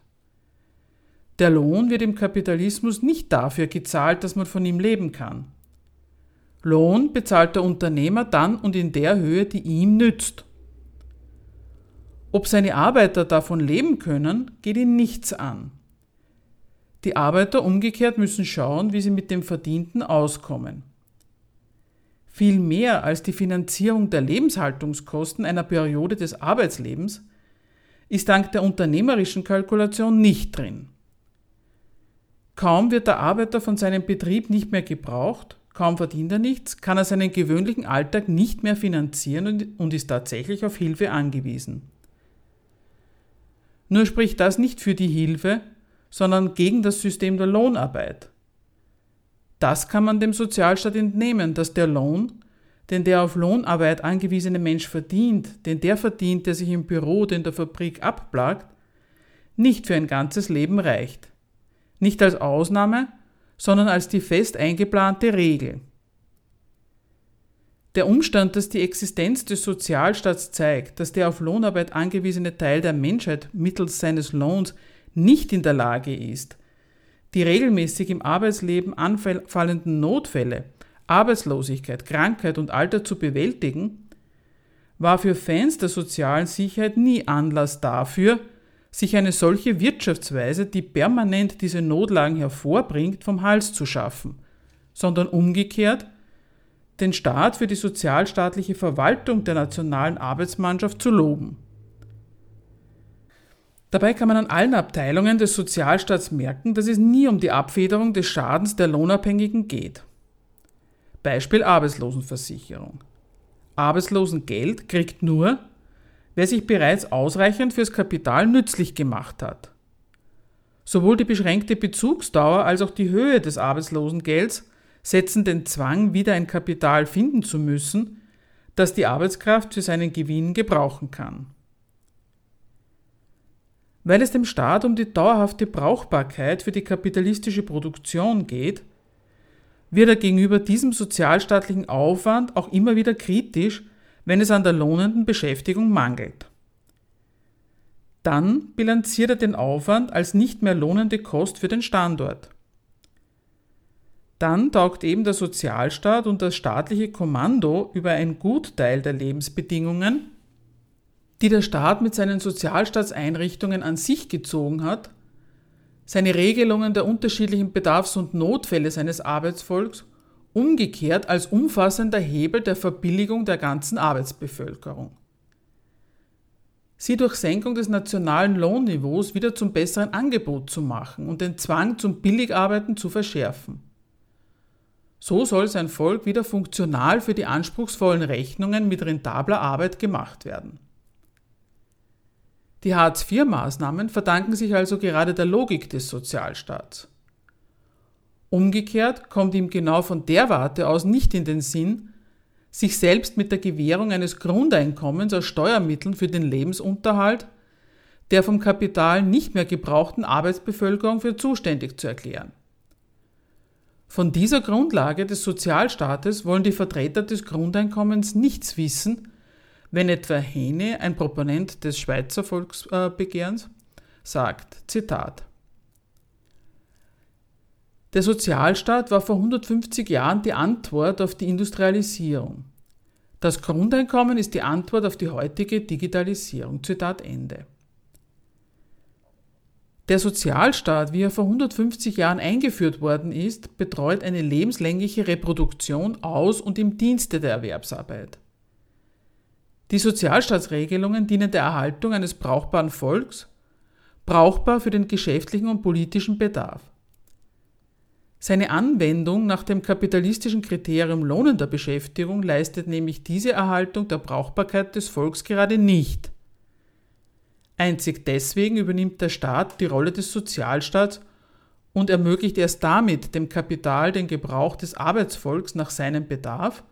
Der Lohn wird im Kapitalismus nicht dafür gezahlt, dass man von ihm leben kann. Lohn bezahlt der Unternehmer dann und in der Höhe, die ihm nützt Ob seine Arbeiter davon leben können, geht ihn nichts an. Die Arbeiter umgekehrt müssen schauen, wie sie mit dem Verdienten auskommen. Viel mehr als die Finanzierung der Lebenshaltungskosten einer Periode des Arbeitslebens ist dank der unternehmerischen Kalkulation nicht drin. Kaum wird der Arbeiter von seinem Betrieb nicht mehr gebraucht, kaum verdient er nichts, kann er seinen gewöhnlichen Alltag nicht mehr finanzieren und ist tatsächlich auf Hilfe angewiesen. Nur spricht das nicht für die Hilfe, sondern gegen das System der Lohnarbeit. Das kann man dem Sozialstaat entnehmen, dass der Lohn, den der auf Lohnarbeit angewiesene Mensch verdient, den der verdient, der sich im Büro oder in der Fabrik abplagt, nicht für ein ganzes Leben reicht. Nicht als Ausnahme, sondern als die fest eingeplante Regel. Der Umstand, dass die Existenz des Sozialstaats zeigt, dass der auf Lohnarbeit angewiesene Teil der Menschheit mittels seines Lohns nicht in der Lage ist, die regelmäßig im Arbeitsleben anfallenden Notfälle, Arbeitslosigkeit, Krankheit und Alter zu bewältigen, war für Fans der sozialen Sicherheit nie Anlass dafür, sich eine solche Wirtschaftsweise, die permanent diese Notlagen hervorbringt, vom Hals zu schaffen, sondern umgekehrt den Staat für die sozialstaatliche Verwaltung der nationalen Arbeitsmannschaft zu loben. Dabei kann man an allen Abteilungen des Sozialstaats merken, dass es nie um die Abfederung des Schadens der Lohnabhängigen geht. Beispiel Arbeitslosenversicherung. Arbeitslosengeld kriegt nur, wer sich bereits ausreichend fürs Kapital nützlich gemacht hat. Sowohl die beschränkte Bezugsdauer als auch die Höhe des Arbeitslosengelds setzen den Zwang, wieder ein Kapital finden zu müssen, das die Arbeitskraft für seinen Gewinn gebrauchen kann. Weil es dem Staat um die dauerhafte Brauchbarkeit für die kapitalistische Produktion geht, wird er gegenüber diesem sozialstaatlichen Aufwand auch immer wieder kritisch, wenn es an der lohnenden Beschäftigung mangelt. Dann bilanziert er den Aufwand als nicht mehr lohnende Kost für den Standort dann taugt eben der Sozialstaat und das staatliche Kommando über ein Gutteil der Lebensbedingungen, die der Staat mit seinen Sozialstaatseinrichtungen an sich gezogen hat, seine Regelungen der unterschiedlichen Bedarfs- und Notfälle seines Arbeitsvolks umgekehrt als umfassender Hebel der Verbilligung der ganzen Arbeitsbevölkerung. Sie durch Senkung des nationalen Lohnniveaus wieder zum besseren Angebot zu machen und den Zwang zum Billigarbeiten zu verschärfen. So soll sein Volk wieder funktional für die anspruchsvollen Rechnungen mit rentabler Arbeit gemacht werden. Die Hartz-IV-Maßnahmen verdanken sich also gerade der Logik des Sozialstaats. Umgekehrt kommt ihm genau von der Warte aus nicht in den Sinn, sich selbst mit der Gewährung eines Grundeinkommens aus Steuermitteln für den Lebensunterhalt der vom Kapital nicht mehr gebrauchten Arbeitsbevölkerung für zuständig zu erklären. Von dieser Grundlage des Sozialstaates wollen die Vertreter des Grundeinkommens nichts wissen, wenn etwa Hene, ein Proponent des Schweizer Volksbegehrens, sagt, Zitat, der Sozialstaat war vor 150 Jahren die Antwort auf die Industrialisierung. Das Grundeinkommen ist die Antwort auf die heutige Digitalisierung. Zitat Ende. Der Sozialstaat, wie er vor 150 Jahren eingeführt worden ist, betreut eine lebenslängliche Reproduktion aus und im Dienste der Erwerbsarbeit. Die Sozialstaatsregelungen dienen der Erhaltung eines brauchbaren Volks, brauchbar für den geschäftlichen und politischen Bedarf. Seine Anwendung nach dem kapitalistischen Kriterium lohnender Beschäftigung leistet nämlich diese Erhaltung der Brauchbarkeit des Volks gerade nicht. Einzig deswegen übernimmt der Staat die Rolle des Sozialstaats und ermöglicht erst damit dem Kapital den Gebrauch des Arbeitsvolks nach seinem Bedarf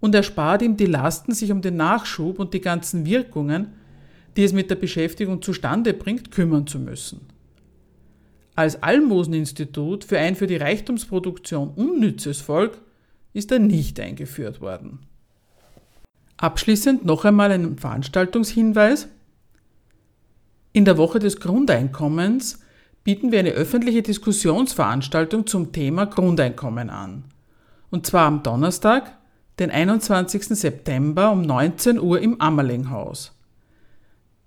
und erspart ihm die Lasten, sich um den Nachschub und die ganzen Wirkungen, die es mit der Beschäftigung zustande bringt, kümmern zu müssen. Als Almoseninstitut für ein für die Reichtumsproduktion unnützes Volk ist er nicht eingeführt worden. Abschließend noch einmal ein Veranstaltungshinweis. In der Woche des Grundeinkommens bieten wir eine öffentliche Diskussionsveranstaltung zum Thema Grundeinkommen an. Und zwar am Donnerstag, den 21. September um 19 Uhr im Ammerlinghaus.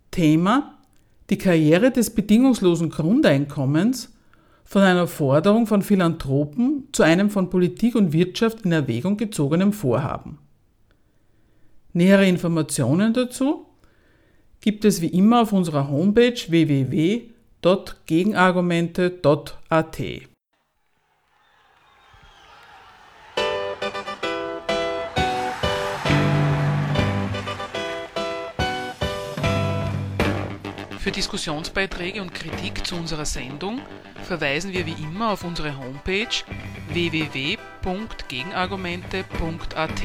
Thema die Karriere des bedingungslosen Grundeinkommens von einer Forderung von Philanthropen zu einem von Politik und Wirtschaft in Erwägung gezogenen Vorhaben. Nähere Informationen dazu gibt es wie immer auf unserer Homepage www.gegenargumente.at. Für Diskussionsbeiträge und Kritik zu unserer Sendung verweisen wir wie immer auf unsere Homepage www.gegenargumente.at.